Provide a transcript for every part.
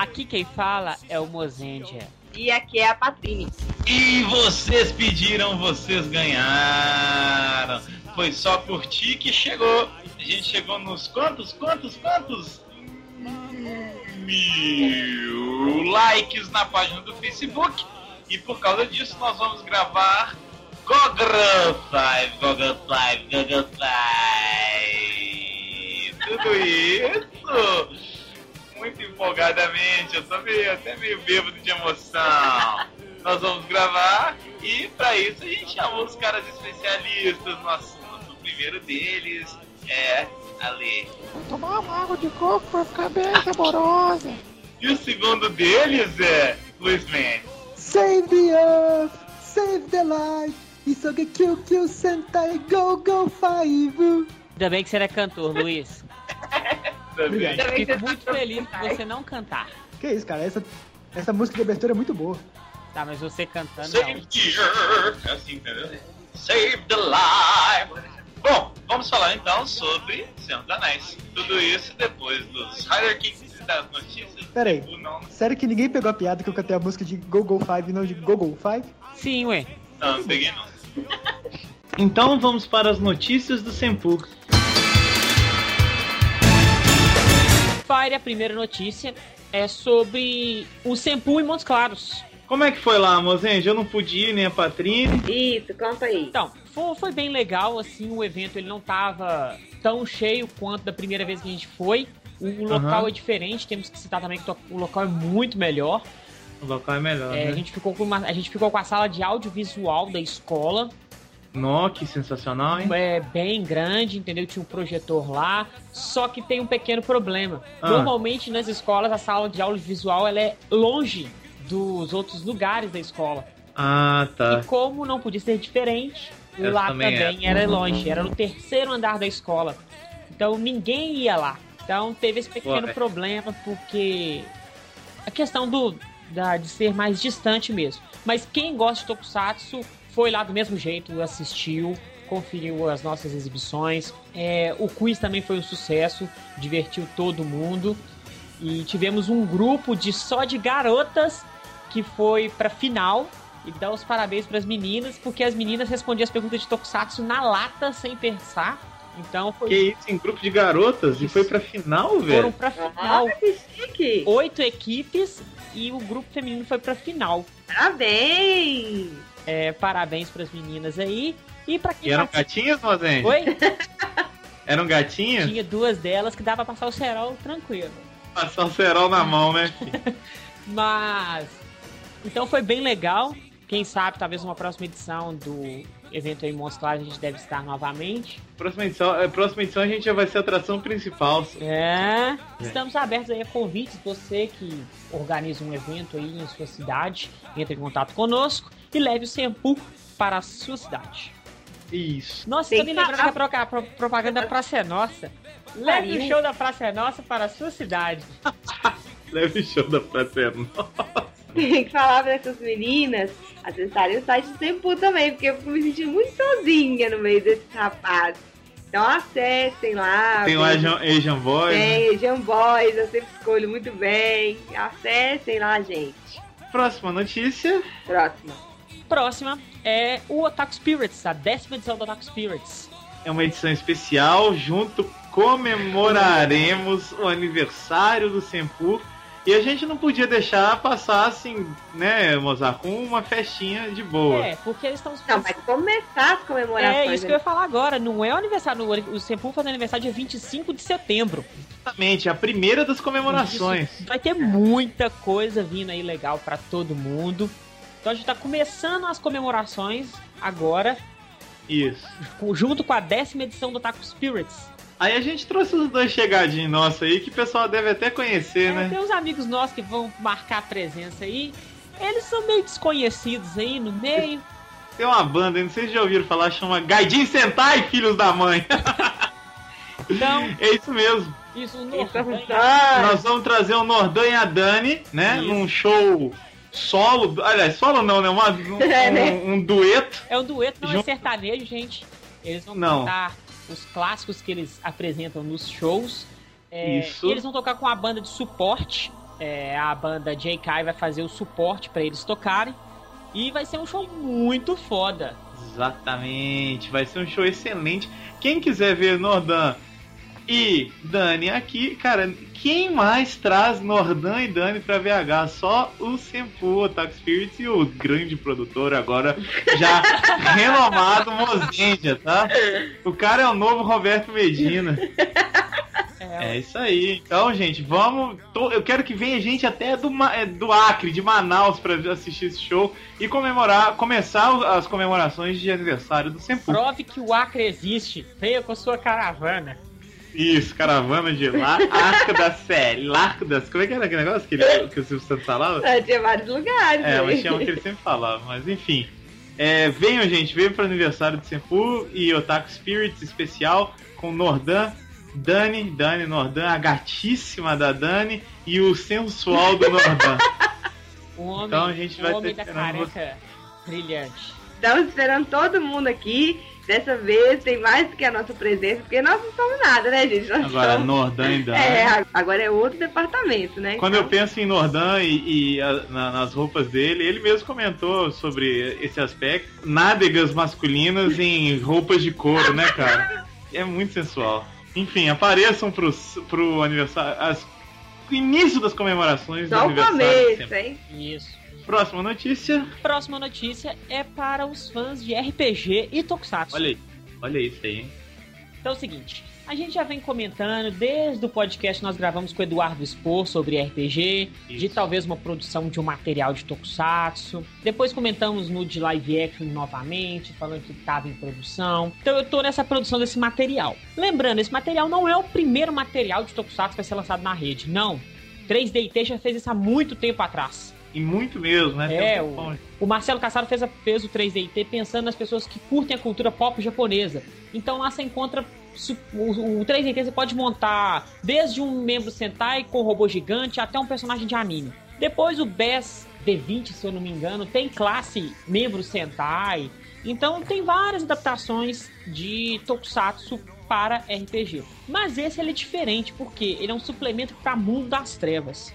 Aqui quem fala é o Mozendia. E aqui é a Patrine. E vocês pediram, vocês ganharam. Foi só curtir que chegou. A gente chegou nos quantos, quantos, quantos? Mil likes na página do Facebook. E por causa disso nós vamos gravar Google Five, Google Five, Google Five. Tudo isso muito empolgadamente, eu tô meio, até meio bêbado de emoção. Nós vamos gravar e para isso a gente chamou os caras especialistas no assunto. O primeiro deles é a Lê. Vou tomar uma água de coco pra ficar bem saborosa. E o segundo deles é Luiz Mendes. Save the earth, save the life. Isso que kill kill Sentai Go Go Five. Ainda bem que você não é cantor, Luiz. Também. Também Fico você muito feliz por você não cantar. Que isso, cara? Essa, essa música de abertura é muito boa. Tá, mas você cantando Save não. the earth. É assim, entendeu? Save the life. Bom, vamos falar então sobre Senhor dos Anéis. Tudo isso depois dos Rider Kings e das notícias. Pera aí. do não, Sério que ninguém pegou a piada que eu cantei a música de Go Go Five e não de Go Go Five? Sim, ué. não, não peguei não. Então vamos para as notícias do Senpu. Fire, a primeira notícia é sobre o Sempu em Montes Claros. Como é que foi lá, Mozende? Eu não pude ir, nem a Patrine. Isso, conta aí. Então, foi, foi bem legal, assim, o evento ele não tava tão cheio quanto da primeira vez que a gente foi. O local Aham. é diferente, temos que citar também que o local é muito melhor. O local é melhor, É, a, né? gente ficou com uma- a gente ficou com a sala de audiovisual da escola, Que sensacional, hein? é bem grande, entendeu? Tinha um projetor lá, só que tem um pequeno problema. Ah. Normalmente nas escolas a sala de audiovisual ela é longe dos outros lugares da escola. Ah, tá. E como não podia ser diferente, Essa lá também também é. era longe, era no terceiro andar da escola. Então ninguém ia lá. Então teve esse pequeno Ué. problema, porque a questão do da, de ser mais distante mesmo. Mas quem gosta de Tokusatsu foi lá do mesmo jeito, assistiu, conferiu as nossas exibições. É, o quiz também foi um sucesso, divertiu todo mundo. E tivemos um grupo de só de garotas que foi pra final e dar os parabéns pras meninas, porque as meninas respondiam as perguntas de Tokusatsu na lata, sem pensar. Então foi, Que isso, em grupo de garotas? E foi pra final, foram velho? pra final. Nossa, que chique. Oito equipes e o grupo feminino foi pra final. Parabéns. É, parabéns pras meninas aí. E pra quem E eram participou- gatinhas, Mozende? Oi? Eram gatinhas? Tinha duas delas que dava pra passar o cerol tranquilo. Passar o cerol na mão, né? Mas. Então foi bem legal. Quem sabe, talvez uma próxima edição do evento aí Claros a gente deve estar novamente. Próxima edição, eh, próxima edição a gente já vai ser a atração principal. É. Estamos abertos aí a convites. Você que organiza um evento aí em sua cidade, entre em contato conosco e leve o Sempu para a sua cidade. Isso. Nossa, Tem tô me que lembrando que a propaganda da Praça é Nossa. Leve o show da Praça é Nossa para a sua cidade. Leve o show da Praça Tem que falar pra essas meninas acessarem o site do Tempo também, porque eu fico me sentindo muito sozinha no meio desses rapazes. Então acessem lá. Tem o Asian, Asian Boy. né? Tem, Asian Boys, eu sempre escolho muito bem. Acessem lá, gente. Próxima notícia. Próxima. Próxima é o Otaku Spirits, a décima edição do Otaku Spirits. É uma edição especial. Junto comemoraremos o aniversário do Senpu. E a gente não podia deixar passar assim, né, Mozart, com uma festinha de boa. É, porque eles estão. Não, vai começar as comemorações. É isso que eu ia falar agora. Não é o aniversário. O Sempu faz aniversário dia 25 de setembro. Exatamente, a primeira das comemorações. Isso vai ter muita coisa vindo aí legal pra todo mundo. Então a gente tá começando as comemorações agora, Isso. junto com a décima edição do Otaku Spirits. Aí a gente trouxe os dois chegadinhos nossos aí que o pessoal deve até conhecer, É, né? tem uns amigos nossos que vão marcar a presença aí. Eles são meio desconhecidos aí no meio. Tem uma banda, aí, não sei se já ouviram falar, chama Gaidin Sentai, Filhos da Mãe. Então, é isso mesmo. isso o Então, Nordanha- tá. Nós vamos trazer o Nordan e a Dani, né? Isso. Num show solo. Aliás, solo não, né? Uma- um, É, né? um- um dueto. É um dueto, não é Junto- sertanejo, gente. Eles vão Não. cantar os clássicos que eles apresentam nos shows. É, Isso. E eles vão tocar com a banda de suporte. É, a banda J.K. vai fazer o suporte para eles tocarem. E vai ser um show muito foda. Exatamente, vai ser um show excelente. Quem quiser ver Nordan e Dani aqui, cara, quem mais traz Nordan e Dani pra VH? Só o Sempu, o Tax Spirits e o grande produtor agora, já renomado Mozendia, tá? O cara é o novo Roberto Medina. É isso aí. Então, gente, vamos. tô- eu quero que venha gente até do, é, do Acre, de Manaus, pra assistir esse show e comemorar, começar as comemorações de aniversário do Sempu. Prove que o Acre existe. Venha com sua caravana. Isso, caravana de lá, Arca da Série, Larco das. Como é que era aquele negócio que, ele, que o Silvio Santos falava? Ah, Tinha vários lugares. É, mas tinha um que ele sempre falava, mas enfim. É, venham, gente, venham pro aniversário do Senpu e Otaku Spirits especial com Nordan, Dani, Dani Nordan, a gatíssima da Dani e o sensual do Nordan. O homem, Então a gente o vai homem ter da careca brilhante. Estamos esperando todo mundo aqui. Dessa vez tem mais do que a nossa presença, porque nós não somos nada, né, gente? Nós Agora, somos... Nordan e Dani. É, agora é outro departamento, né? Quando eu Então, penso em Nordan e, e a- na- nas roupas dele, ele mesmo comentou sobre esse aspecto. Nádegas masculinas em roupas de couro, né, cara? É muito sensual. Enfim, apareçam pro, pro aniversário. As, o início das comemorações do Só o aniversário. começo, sempre. hein? Isso. Próxima notícia. Próxima notícia é para os fãs de RPG e Tokusatsu. Olha aí. Olha isso aí, hein? Então é o seguinte, a gente já vem comentando desde o podcast que nós gravamos com o Eduardo Expor sobre RPG, de Isso. talvez uma produção de um material de Tokusatsu. Depois comentamos no de live action novamente, falando que estava em produção. Então eu tô nessa produção desse material. Lembrando, esse material não é o primeiro material de Tokusatsu que vai ser lançado na rede, não. 3DT já fez isso há muito tempo atrás. E muito mesmo, né? É, um o-. O Marcelo Cassaro fez, a- fez o 3DT pensando nas pessoas que curtem a cultura pop japonesa. Então lá você encontra. O, o 3DT você pode montar desde um membro Sentai com robô gigante até um personagem de anime. Depois o BES D20, se eu não me engano, tem classe membro Sentai. Então tem várias adaptações de Tokusatsu para RPG. Mas esse ele é diferente porque ele é um suplemento para Mundo das Trevas.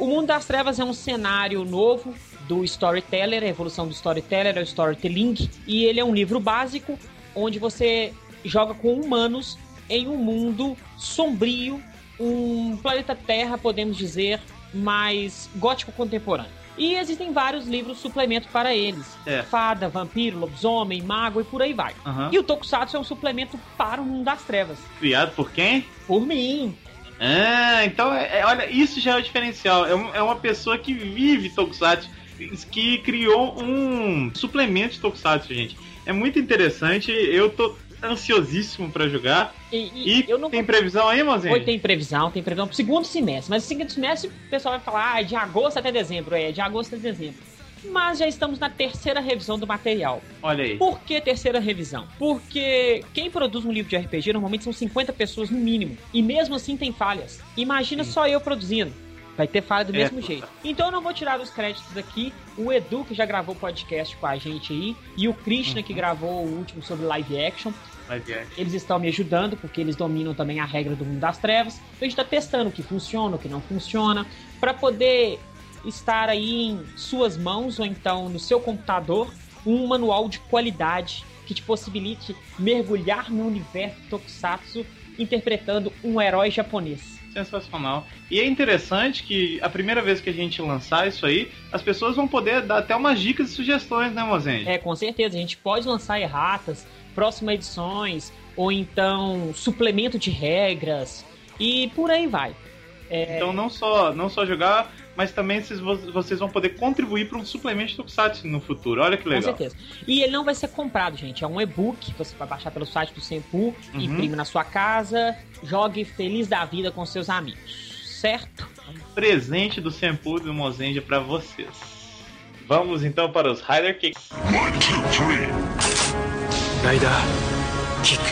O Mundo das Trevas é um cenário novo do Storyteller, a evolução do Storyteller é o Storytelling, e ele é um livro básico onde você joga com humanos em um mundo sombrio, um planeta Terra, podemos dizer, mais gótico contemporâneo. E existem vários livros suplemento para eles. É. Fada, vampiro, lobisomem, mago e por aí vai. Aham. E o Tokusatsu é um suplemento para o mundo das trevas. Criado por quem? Por mim. Ah, então, é, é- olha, isso já é o diferencial. É, um- é uma pessoa que vive Tokusatsu, que criou um suplemento de Tokusatsu, gente. É muito interessante, eu tô ansiosíssimo pra jogar. E, e E eu não tem previsão aí, mozinho? Oi, tem previsão, tem previsão pro segundo semestre. Mas o segundo semestre o pessoal vai falar, ah, é de agosto até dezembro. É, de agosto até dezembro. Mas já estamos na terceira revisão do material. Olha aí. Por que terceira revisão? Porque quem produz um livro de RPG normalmente são 50 pessoas no mínimo. E mesmo assim tem falhas. Imagina só eu produzindo. Vai ter falha do É, mesmo pô. jeito. Então eu não vou tirar os créditos aqui. O Edu, que já gravou podcast com a gente aí, e o Krishna, que gravou o último sobre live action. Vai ver. Eles estão me ajudando, porque eles dominam também a regra do mundo das trevas. Então a gente está testando o que funciona, o que não funciona, para poder estar aí em suas mãos ou então no seu computador um manual de qualidade que te possibilite mergulhar no universo Tokusatsu interpretando um herói japonês. Sensacional. E é interessante que a primeira vez que a gente lançar isso aí, as pessoas vão poder dar até umas dicas e sugestões, né, mozinho? É, com certeza, a gente pode lançar erratas, próximas edições, ou então suplemento de regras, e por aí vai. É, Então não só, não só jogar, mas também vocês, vocês vão poder contribuir para um suplemento Tokusatsu no futuro. Olha que Com legal. certeza. E ele não vai ser comprado, gente. É um e-book que você vai baixar pelo site do Senpu, Uhum. imprime na sua casa, jogue feliz da vida com seus amigos. Certo? Presente do Senpu e do Mozendia para vocês. Vamos então para os Rider Kicks. One, two, three. Rider kick.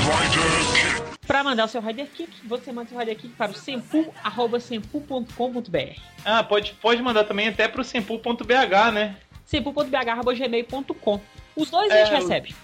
Rider kick. Para mandar o seu Rider Kick, você manda o seu Rider Kick para o sempu.sempu.com.br Ah, pode, pode mandar também até pro sempu.bh, né? sempu.bh.gmail.com Os dois a É, gente o- recebe.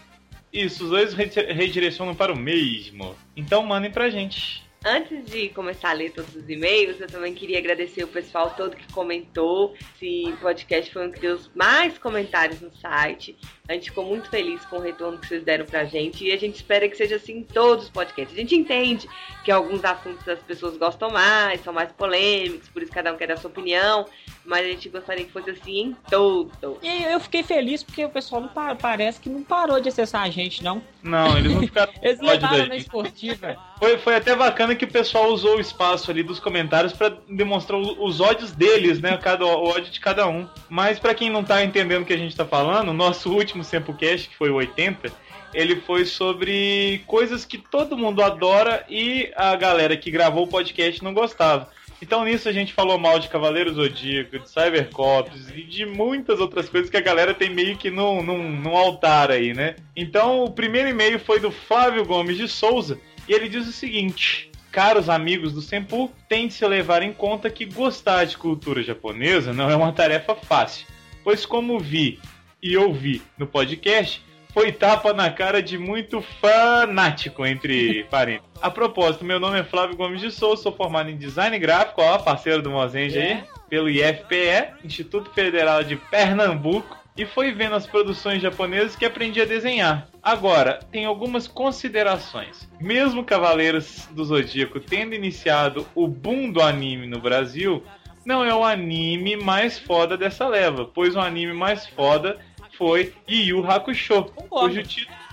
Isso, os dois re- redirecionam para o mesmo. Então mandem pra gente. Antes de começar a ler todos os e-mails, eu também queria agradecer o pessoal todo que comentou. Esse podcast foi um que deu mais comentários no site. A gente ficou muito feliz com o retorno que vocês deram pra gente e a gente espera que seja assim em todos os podcasts. A gente entende que alguns assuntos as pessoas gostam mais, são mais polêmicos, por isso cada um quer dar sua opinião, mas a gente gostaria que fosse assim em todos. E eu fiquei feliz porque o pessoal não pa- parece que não parou de acessar a gente, não. Não, eles não ficaram Eles levaram na esportiva. Foi, foi até bacana que o pessoal usou o espaço ali dos comentários pra demonstrar os ódios deles, né? Cada, o ódio de cada um. Mas pra quem não tá entendendo o que a gente tá falando, o nosso último Sempocast, que foi o 80, ele foi sobre coisas que todo mundo adora e a galera que gravou o podcast não gostava. Então nisso a gente falou mal de Cavaleiro Zodíaco, de Cybercops e de muitas outras coisas que a galera tem meio que num, num, num altar aí, né? Então o primeiro e-mail foi do Flávio Gomes de Souza e ele diz o seguinte: Caros amigos do Senpu, tem de se levar em conta que gostar de cultura japonesa não é uma tarefa fácil, pois como vi e ouvi no podcast, foi tapa na cara de muito fanático entre parentes. A propósito, meu nome é Flávio Gomes de Souza, sou formado em design gráfico, ó, parceiro do Mozenja aí, pelo IFPE, Instituto Federal de Pernambuco, e foi vendo as produções japonesas que aprendi a desenhar. Agora, tem algumas considerações. Mesmo Cavaleiros do Zodíaco tendo iniciado o boom do anime no Brasil, não é o anime mais foda dessa leva, pois o anime mais foda foi Yu Hakusho, Concordo. cujo título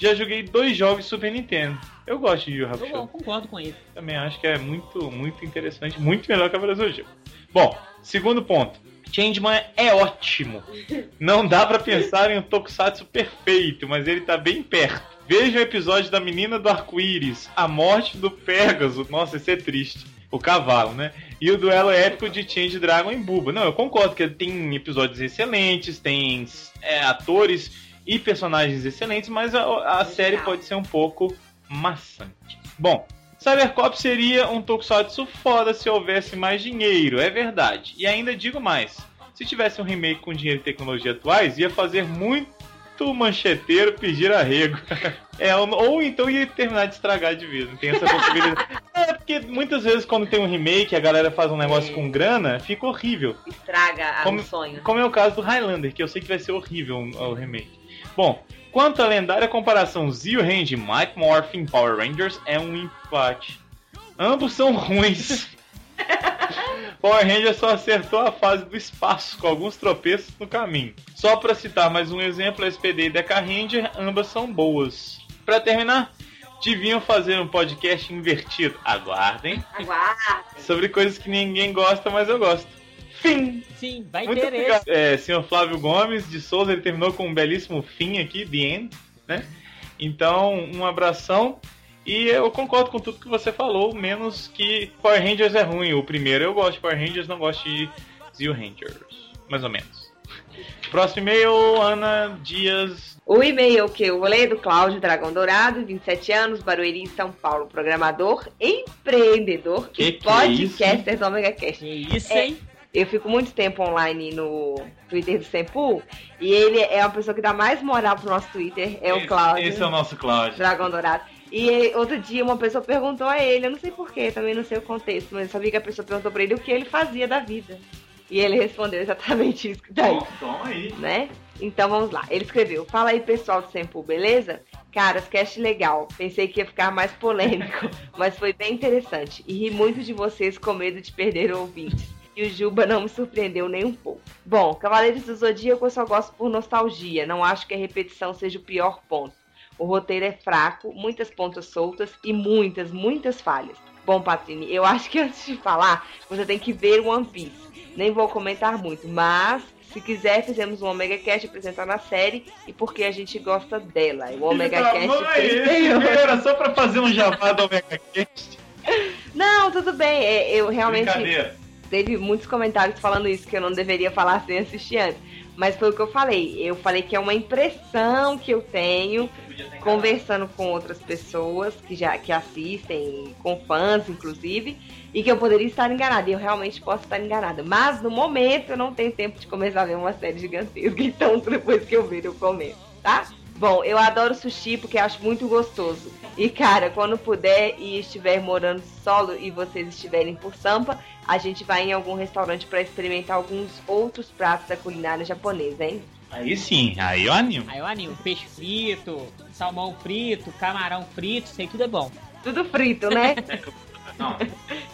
já joguei dois jogos Super Nintendo. Eu gosto de Yu Hakusho. eu concordo com ele. Também acho que é muito, muito interessante, muito melhor que a Zodíaco. Bom, segundo ponto. Changeman é ótimo. Não dá pra pensar em um tokusatsu perfeito, mas ele tá bem perto. Veja o episódio da menina do arco-íris, a morte do Pégaso. Nossa, isso é triste. O cavalo, né? E o duelo épico de Change Dragon em Buba. Não, eu concordo que tem episódios excelentes, tem é, atores e personagens excelentes, mas a, a série pode ser um pouco maçante. Bom, Cybercop seria um tokusatsu foda se houvesse mais dinheiro, é verdade. E ainda digo mais: se tivesse um remake com dinheiro e tecnologia atuais, ia fazer muito mancheteiro pedir arrego. é, ou, então ia terminar de estragar de vez. Não tem essa possibilidade. é, porque muitas vezes quando tem um remake, a galera faz um negócio com grana, fica horrível. Estraga a- Como- o sonho. Como é o caso do Highlander, que eu sei que vai ser horrível o remake. Bom, quanto à lendária comparação Zio Range e Might Morphin Power Rangers, é um empate. Ambos são ruins. Power Rangers só acertou a fase do espaço, com alguns tropeços no caminho. Só para citar mais um exemplo, SPD e Deca Ranger, ambas são boas. Para terminar, deviam fazer um podcast invertido. Aguardem. Aguarda. Sobre coisas que ninguém gosta, mas eu gosto. Fim! Sim, vai Muito ter obrigado. esse. É, senhor Flávio Gomes de Souza, ele terminou com um belíssimo fim aqui, The End, né? Então, um abração. E eu concordo com tudo que você falou, menos que Power Rangers é ruim. O primeiro eu gosto de Power Rangers, não gosto de Zio Rangers. Mais ou menos. Próximo e-mail, Ana Dias. O e-mail que eu vou ler é do Cláudio Dragão Dourado, 27 anos, Barueri, São Paulo, programador, empreendedor Que e que é podcaster do Omega Cast. Que isso, É. hein? Eu fico muito tempo online no Twitter do Sempu e ele é uma pessoa que dá mais moral pro nosso Twitter, é o Cláudio. Esse é o nosso Cláudio. Dragão Dourado. E outro dia uma pessoa perguntou a ele, eu não sei porquê, também não sei o contexto, mas eu sabia que a pessoa perguntou pra ele o que ele fazia da vida. E ele respondeu exatamente isso que tá aí, né? Então vamos lá. Ele escreveu: Fala aí pessoal do Sempu, beleza? Caras, cast legal. Pensei que ia ficar mais polêmico, mas foi bem interessante. E ri muito de vocês com medo de perder ouvintes. E o Juba não me surpreendeu nem um pouco. Bom, Cavaleiros do Zodíaco eu só gosto por nostalgia. Não acho que a repetição seja o pior ponto. O roteiro é fraco, muitas pontas soltas e muitas, muitas falhas. Bom, Patrini, eu acho que antes de falar, você tem que ver One Piece. Nem vou comentar muito, mas se quiser, fizemos um Omega Cast apresentando a série e porque a gente gosta dela. O Omega Tá, Cast mãe, esse 38. e-mail era só pra fazer um jabá do Omega Cast. Não, tudo bem. é, Eu realmente teve muitos comentários falando isso, que eu não deveria falar sem assistir antes. Mas foi o que eu falei. Eu falei que é uma impressão que eu tenho conversando com outras pessoas que já que assistem, com fãs inclusive, e que eu poderia estar enganada. E eu realmente posso estar enganada. Mas no momento eu não tenho tempo de começar a ver uma série gigantesca. Então depois que eu ver eu comento, tá? Bom, eu adoro sushi porque acho muito gostoso. E cara, quando puder e estiver morando solo e vocês estiverem por Sampa, a gente vai em algum restaurante para experimentar alguns outros pratos da culinária japonesa, hein? Aí sim, aí eu animo. Aí eu animo. Peixe frito, salmão frito, camarão frito, sei tudo é bom. Tudo frito, né? Não,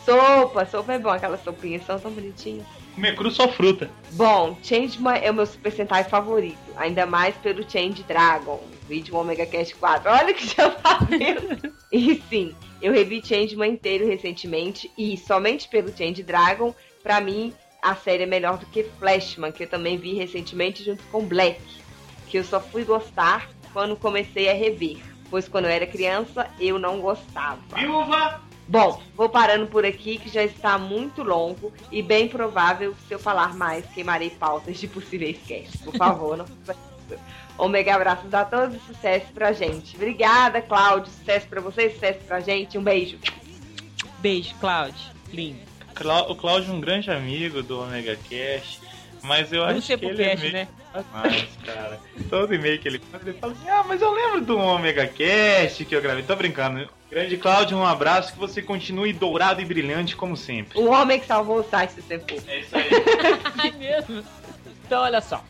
sopa, sopa é bom, aquelas sopinhas são tão bonitinhas. comer cru só fruta. Bom, Changeman é o meu Super Sentai favorito, ainda mais pelo Change Dragon, vídeo Omega Cast 4. Olha que já vendo. e sim, eu revi Changeman inteiro recentemente e somente pelo Change Dragon, pra mim a série é melhor do que Flashman, que eu também vi recentemente junto com Black, que eu só fui gostar quando comecei a rever, pois quando eu era criança eu não gostava. Viúva! Bom, vou parando por aqui que já está muito longo e bem provável que se eu falar mais queimarei pautas de possíveis casts. Por favor, não faça isso. Omega abraços a todos e sucesso pra gente. Obrigada, Cláudio. Sucesso pra vocês, sucesso pra gente. Um beijo. Beijo, Cláudio. Lindo. Clá- O Cláudio é um grande amigo do Omega Cash, mas eu acho que ele é cast, meio... né? Mas, cara, todo e-mail que ele manda, ele fala assim, ah, mas eu lembro do Omega Cast que eu gravei. Tô brincando. Grande Cláudio, um abraço, que você continue dourado e brilhante como sempre. O homem que salvou o site do Senpu. É isso aí. Ai, mesmo. Então, olha só.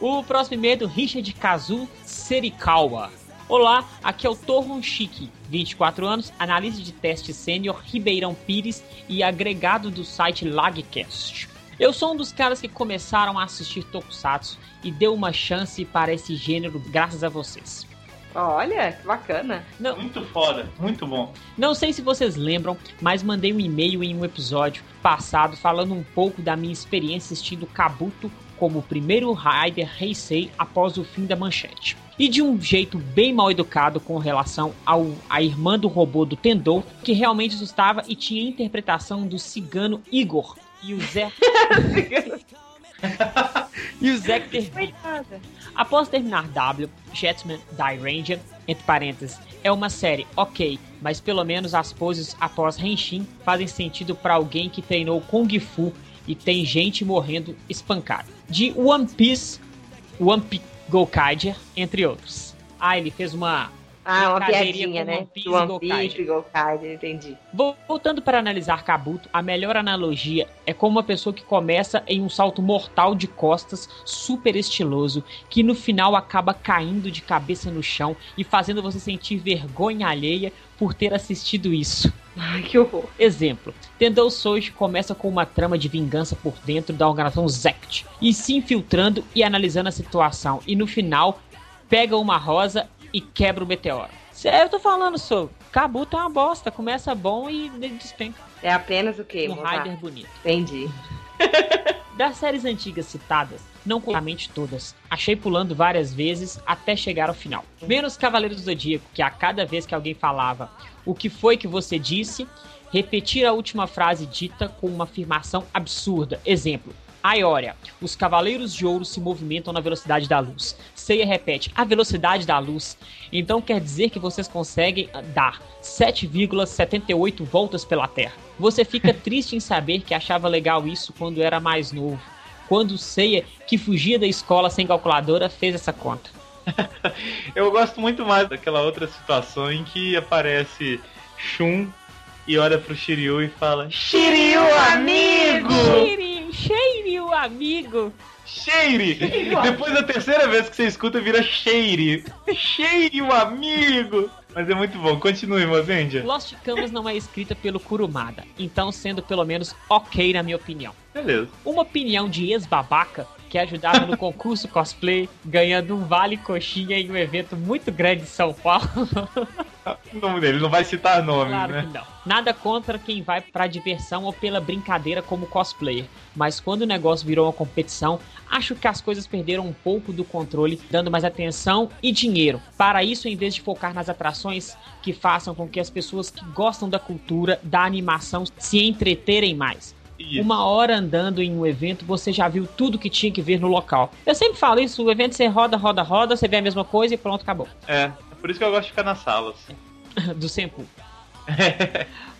O próximo e-mail é do Richard Kazu Serikawa. Olá, aqui é o Torron Chique, 24 anos, analista de teste sênior Ribeirão Pires e agregado do site Lagcast. Eu sou um dos caras que começaram a assistir Tokusatsu e deu uma chance para esse gênero graças a vocês. Olha, que bacana. Não, Muito foda, muito bom. Não sei se vocês lembram, mas mandei um e-mail em um episódio passado falando um pouco da minha experiência assistindo Kabuto como o primeiro Raider Heisei após o fim da manchete. E de um jeito bem mal educado com relação ao a irmã do robô do Tendou, que realmente assustava e tinha a interpretação do cigano Igor e o Zé e o Zé Coitada. Após terminar W, Jetman Die Ranger, entre parênteses, é uma série ok, mas pelo menos as poses após Henshin fazem sentido pra alguém que treinou Kung Fu e tem gente morrendo espancada. De One Piece, One Piece Gokaiger, entre outros. Ah, ele fez uma Ah, uma piadinha, né? Do One. Piece, Gokaiger, entendi. Voltando para analisar Kabuto, a melhor analogia é como uma pessoa que começa em um salto mortal de costas, super estiloso, que no final acaba caindo de cabeça no chão e fazendo você sentir vergonha alheia por ter assistido isso. Ai, que horror. Exemplo: Tendou Soji começa com uma trama de vingança por dentro da organização Zect e se infiltrando e analisando a situação, e no final pega uma rosa e quebra o meteoro. Sério, eu tô falando, sou. Kabuto é uma bosta, começa bom e despenca. É apenas o quê? Um? Rider bonito. Entendi. Das séries antigas citadas, não completamente todas, achei pulando várias vezes até chegar ao final. Menos Cavaleiro do Zodíaco, que a cada vez que alguém falava o que foi que você disse, repetir a última frase dita com uma afirmação absurda. Exemplo. Aioria, os Cavaleiros de Ouro se movimentam na velocidade da luz. Seiya repete, a velocidade da luz. Então quer dizer que vocês conseguem dar 7,78 voltas pela Terra. Você fica triste em saber que achava legal isso quando era mais novo. Quando o Seiya, que fugia da escola sem calculadora, fez essa conta. Eu gosto muito mais daquela outra situação em que aparece Shun e olha pro Shiryu e fala Shiryu, amigo! Cheire o amigo. Cheire! Depois da terceira vez que você escuta, vira Cheire. Cheire, o amigo! Mas é muito bom. Continue, Mozendia. Lost Canvas não é escrita pelo Kurumada, então sendo pelo menos ok na minha opinião. Beleza. Uma opinião de ex-babaca que ajudava no concurso cosplay, ganhando um vale coxinha em um evento muito grande em São Paulo. O nome dele não vai citar nomes, Claro né? que não. Nada contra quem vai pra diversão ou pela brincadeira como cosplayer, mas quando o negócio virou uma competição, acho que as coisas perderam um pouco do controle, dando mais atenção e dinheiro. Para isso, em vez de focar nas atrações que façam com que as pessoas que gostam da cultura, da animação, se entreterem mais. Isso. Uma hora andando em um evento, você já viu tudo que tinha que ver no local. Eu sempre falo isso, o evento você roda, roda, roda, você vê a mesma coisa e pronto, acabou. É, é por isso que eu gosto de ficar nas salas. Do Senpu.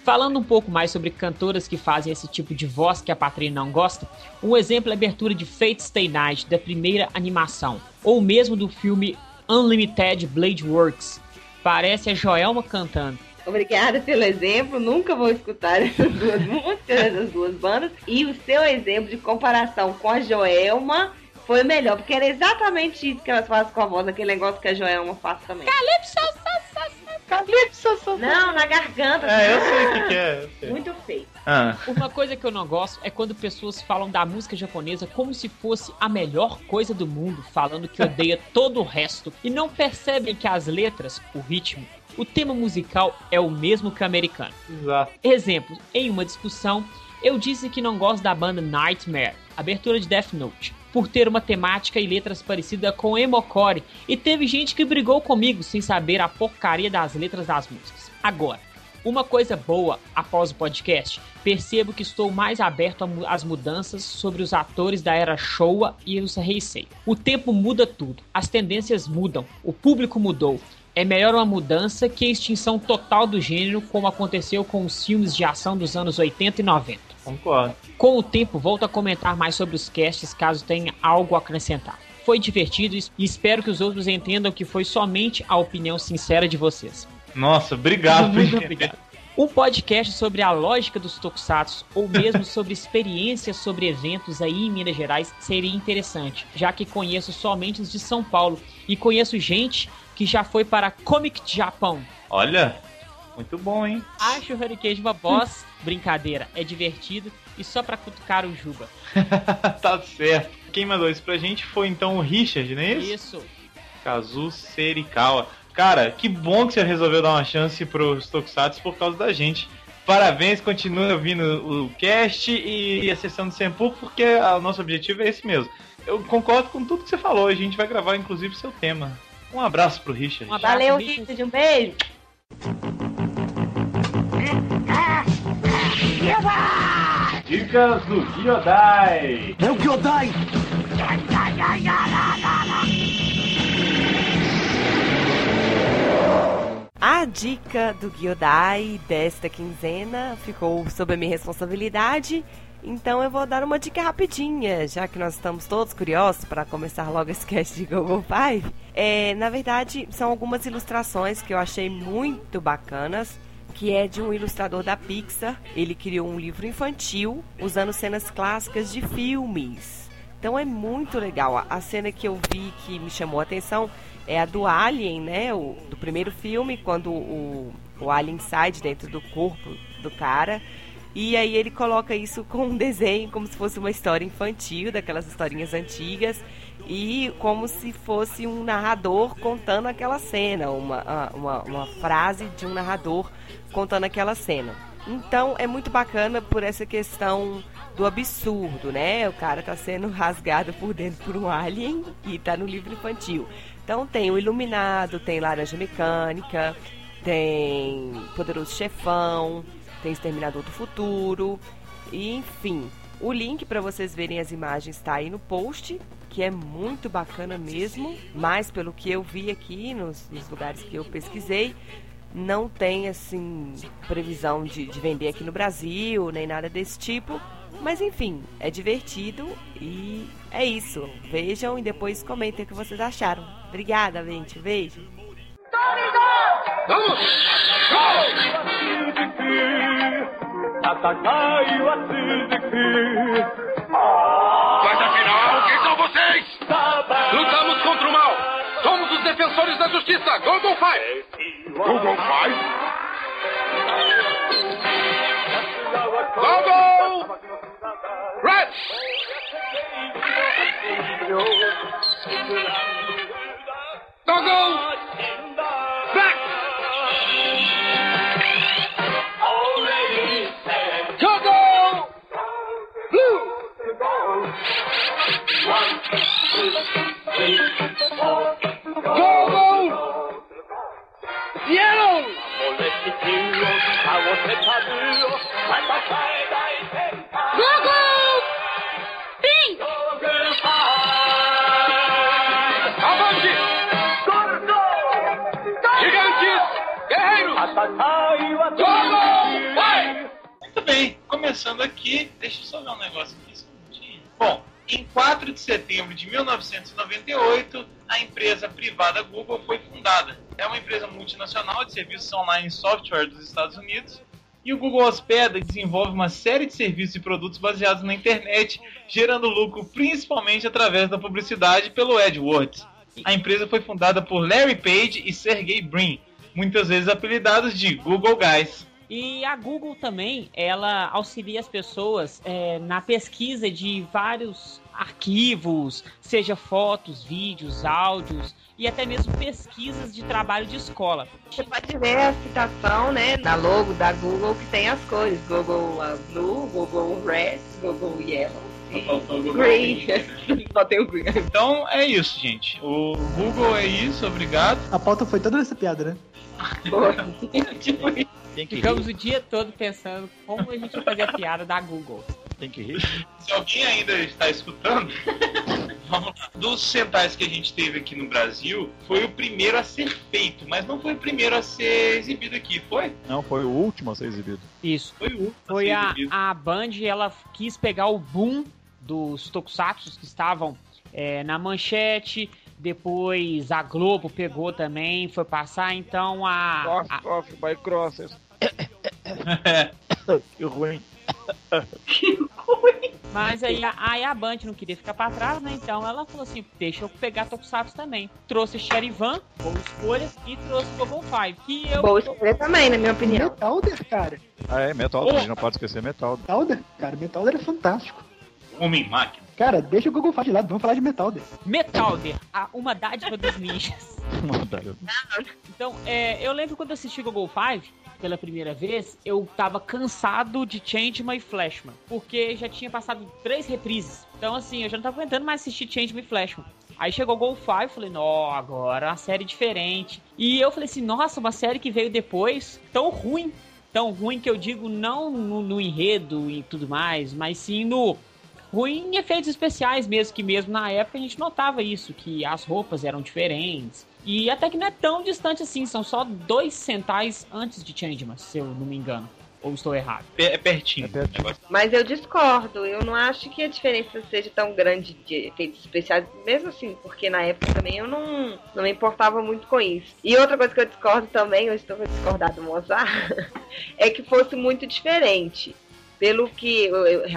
Falando um pouco mais sobre cantoras que fazem esse tipo de voz que a Patrícia não gosta, um exemplo é a abertura de Fate Stay Night, da primeira animação, ou mesmo do filme Unlimited Blade Works. Parece a Joelma cantando. Obrigada pelo exemplo. Nunca vou escutar essas duas músicas, essas duas bandas. E o seu exemplo de comparação com a Joelma foi melhor, porque era exatamente isso que elas fazem com a voz, aquele negócio que a Joelma faz também. Calypso, Calypso, Não, na garganta. É, eu sei o que, que é. Muito feio. Ah, Uma coisa que eu não gosto é quando pessoas falam da música japonesa como se fosse a melhor coisa do mundo, falando que odeia todo o resto e não percebem que as letras, o ritmo, o tema musical é o mesmo que o americano. exato. Exemplo, em uma discussão, eu disse que não gosto da banda Nightmare, abertura de Death Note, por ter uma temática e letras parecida com Emocore, e teve gente que brigou comigo sem saber a porcaria das letras das músicas. Agora, uma coisa boa após o podcast, percebo que estou mais aberto às mudanças sobre os atores da era Showa e os Heisei. O tempo muda tudo, as tendências mudam, o público mudou. É melhor uma mudança que a extinção total do gênero, como aconteceu com os filmes de ação dos anos 80 e 90. Concordo. Com o tempo, volto a comentar mais sobre os casts caso tenha algo a acrescentar. Foi divertido e espero que os outros entendam que foi somente a opinião sincera de vocês. Nossa, obrigado. por Muito obrigado. Um podcast sobre a lógica dos tokusatsu ou mesmo sobre experiências sobre eventos aí em Minas Gerais seria interessante, já que conheço somente os de São Paulo e conheço gente que já foi para Comic Japão. Olha, muito bom, hein? Acho o Hurricane uma boss, brincadeira, é divertido e só pra cutucar o Juba. tá certo. Quem mandou isso pra gente foi então o Richard, não é isso? Isso. Kazu Serikawa. Cara, que bom que você resolveu dar uma chance pros Tokusatsu por causa da gente. Parabéns, continue ouvindo o cast e a sessão de Senpu, porque o nosso objetivo é esse mesmo. Eu concordo com tudo que você falou, a gente vai gravar inclusive seu tema. Um abraço pro Richard. Um abraço, Valeu, Richard. Richard. Um beijo. Dicas do Giodai. É o Kyodai! A dica do Gyodai desta quinzena ficou sob a minha responsabilidade, então eu vou dar uma dica rapidinha, já que nós estamos todos curiosos para começar logo esse cast de Google Five. É, na verdade, são algumas ilustrações que eu achei muito bacanas, que é de um ilustrador da Pixar. Ele criou um livro infantil usando cenas clássicas de filmes. Então é muito legal. A- cena que eu vi que me chamou a atenção é a do Alien, né? O, do primeiro filme, quando o, o Alien sai de dentro do corpo do cara. E aí ele coloca isso com um desenho, como se fosse uma história infantil, daquelas historinhas antigas, e como se fosse um narrador contando aquela cena, uma, uma, uma frase de um narrador contando aquela cena. Então é muito bacana por essa questão do absurdo, né? O cara tá sendo rasgado por dentro por um alien e tá no livro infantil. Então tem o Iluminado, tem Laranja Mecânica, tem Poderoso Chefão, tem Exterminador do Futuro, e enfim. O link para vocês verem as imagens está aí no post, que é muito bacana mesmo, mas pelo que eu vi aqui nos, nos lugares que eu pesquisei, não tem assim previsão de, de vender aqui no Brasil, nem nada desse tipo. Mas enfim, é divertido e é isso. Vejam e depois comentem o que vocês acharam. Obrigada, gente. Beijo. Mas afinal, quem são vocês? Lutamos contra o mal. Somos os defensores da justiça. Google Five. Google Five? Google! Red! Google! Muito bem, começando aqui, deixa eu só ver um negócio aqui. só um minutinho. Bom, Em 4 de setembro de 1998, a empresa privada Google foi fundada. É uma empresa multinacional de serviços online e software dos Estados Unidos. E o Google hospeda e desenvolve uma série de serviços e produtos baseados na internet, gerando lucro principalmente através da publicidade pelo AdWords. A empresa foi fundada por Larry Page e Sergey Brin, muitas vezes apelidados de Google Guys. E a Google também, ela auxilia as pessoas é, na pesquisa de vários arquivos, seja fotos, vídeos, áudios e até mesmo pesquisas de trabalho de escola. Você pode ver a citação, né, na logo da Google que tem as cores: Google uh, Blue, Google Red, Google Yellow. Green. Só tem o green. Então é isso, gente. O Google é isso, obrigado. A pauta foi toda nessa piada, né? tipo isso. Tem que Ficamos rir. o dia todo pensando como a gente vai fazer a piada da Google. Tem que rir. Se alguém ainda está escutando, vamos lá. Dos centais que a gente teve aqui no Brasil, foi o primeiro a ser feito, mas não foi o primeiro a ser exibido aqui, foi? Não, foi o último a ser exibido. Isso. Foi o último Foi a exibido. a Band, ela quis pegar o boom dos tokusatsu que estavam é, na manchete. Depois a Globo pegou também, foi passar. Então a, a- coffee by crosses. que ruim. Mas aí a, aí a Band não queria ficar pra trás, né? Então ela falou assim: deixa eu pegar Tokusatsu também. Trouxe Cherivan, boa escolha, e trouxe Google Five. Que eu. Boa escolha também, na minha opinião. Metalder, cara. Ah, é, Metal, a gente não pode esquecer Metal. Metalder, cara, Metalder é fantástico. Homem máquina. Cara, deixa o Google Faz de lado, vamos falar de Metalder. Metalder, a- uma dádiva dos ninjas. Mano, Então, é, eu lembro quando eu assisti Google Five pela primeira vez, eu tava cansado de Changeman e Flashman, porque já tinha passado três reprises. Então, assim, eu já não tava aguentando mais assistir Changeman e Flashman. Aí chegou o Google Five, falei, não, agora uma série diferente. E eu falei assim, nossa, uma série que veio depois, tão ruim. Tão ruim que eu digo não no, no enredo e tudo mais, mas sim no ruim em efeitos especiais mesmo, que mesmo na época a gente notava isso, que as roupas eram diferentes. E até que não é tão distante assim, são só dois centais antes de Changeman, se eu não me engano. Ou estou errado. É pertinho. É pertinho. o negócio. Mas eu discordo, eu não acho que a diferença seja tão grande de efeitos especiais, mesmo assim, porque na época também eu não, não me importava muito com isso. E outra coisa que eu discordo também, eu estou a discordar do Mozart, é que fosse muito diferente. Pelo que,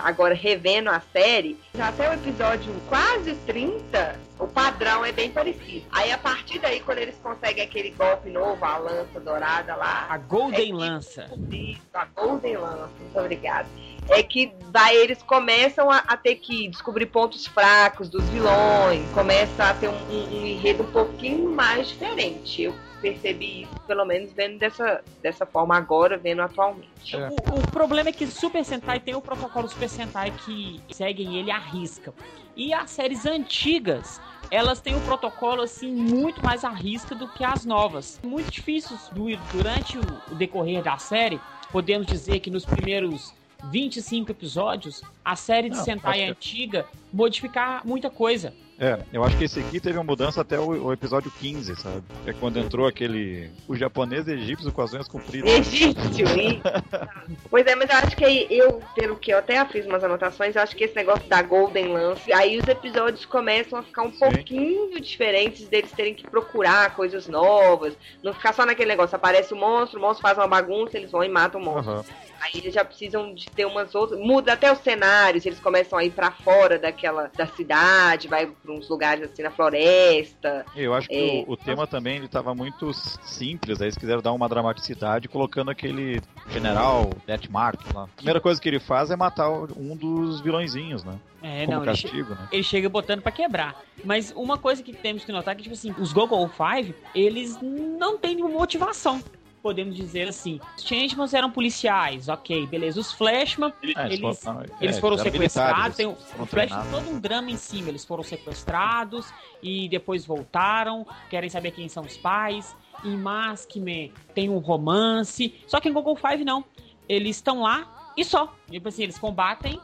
agora revendo a série, até o episódio quase 30, o padrão é bem parecido. Aí a partir daí, quando eles conseguem aquele golpe novo, a lança dourada lá, A Golden É que- Lança. isso, a Golden Lance, muito obrigada. É que daí eles começam a, a ter que descobrir pontos fracos dos vilões, começa a ter um, um- um enredo um pouquinho mais diferente. Eu percebi isso, pelo menos vendo dessa, dessa forma agora, vendo atualmente. É. O, o problema é que Super Sentai tem o protocolo Super Sentai que seguem ele à risca. E as séries antigas, elas têm um protocolo assim muito mais à risca do que as novas. Muito difícil du- durante o decorrer da série, podemos dizer que nos primeiros 25 episódios, a série de Não, Sentai antiga modificar muita coisa. É, eu acho que esse aqui teve uma mudança até o, o episódio 15, sabe? É quando entrou aquele. O japonês egípcio com as unhas compridas. Egípcio, e... Pois é, mas eu acho que eu, pelo que eu até fiz umas anotações, eu acho que esse negócio da Golden Lance, aí os episódios começam a ficar um Sim. pouquinho diferentes deles terem que procurar coisas novas, não ficar só naquele negócio, aparece o monstro, o monstro faz uma bagunça, eles vão e matam o monstro. Aham. Aí eles já precisam de ter umas outras. Muda até os cenários, eles começam a ir pra fora daquela da cidade, vai pra uns lugares assim na floresta. Eu acho que É. o, o tema também ele tava muito simples, aí eles quiseram dar uma dramaticidade colocando aquele general Deathmark lá. A primeira coisa que ele faz é matar um dos vilõezinhos, né? É, Como não, ele che- castigo, né? ele chega botando pra quebrar. Mas uma coisa que temos que notar é que, tipo assim, os Google Five, eles não têm nenhuma motivação. Podemos dizer assim. Os Changemans eram policiais, ok, beleza. Os Flashman, É, eles, foram- eles é, foram sequestrados. o, foram o Flash tem treinados. todo um drama em cima. Eles foram sequestrados e depois voltaram. Querem saber quem são os pais. Em Maskman tem um romance. Só que em Google Five não. Eles estão lá e só. Tipo assim, eles combatem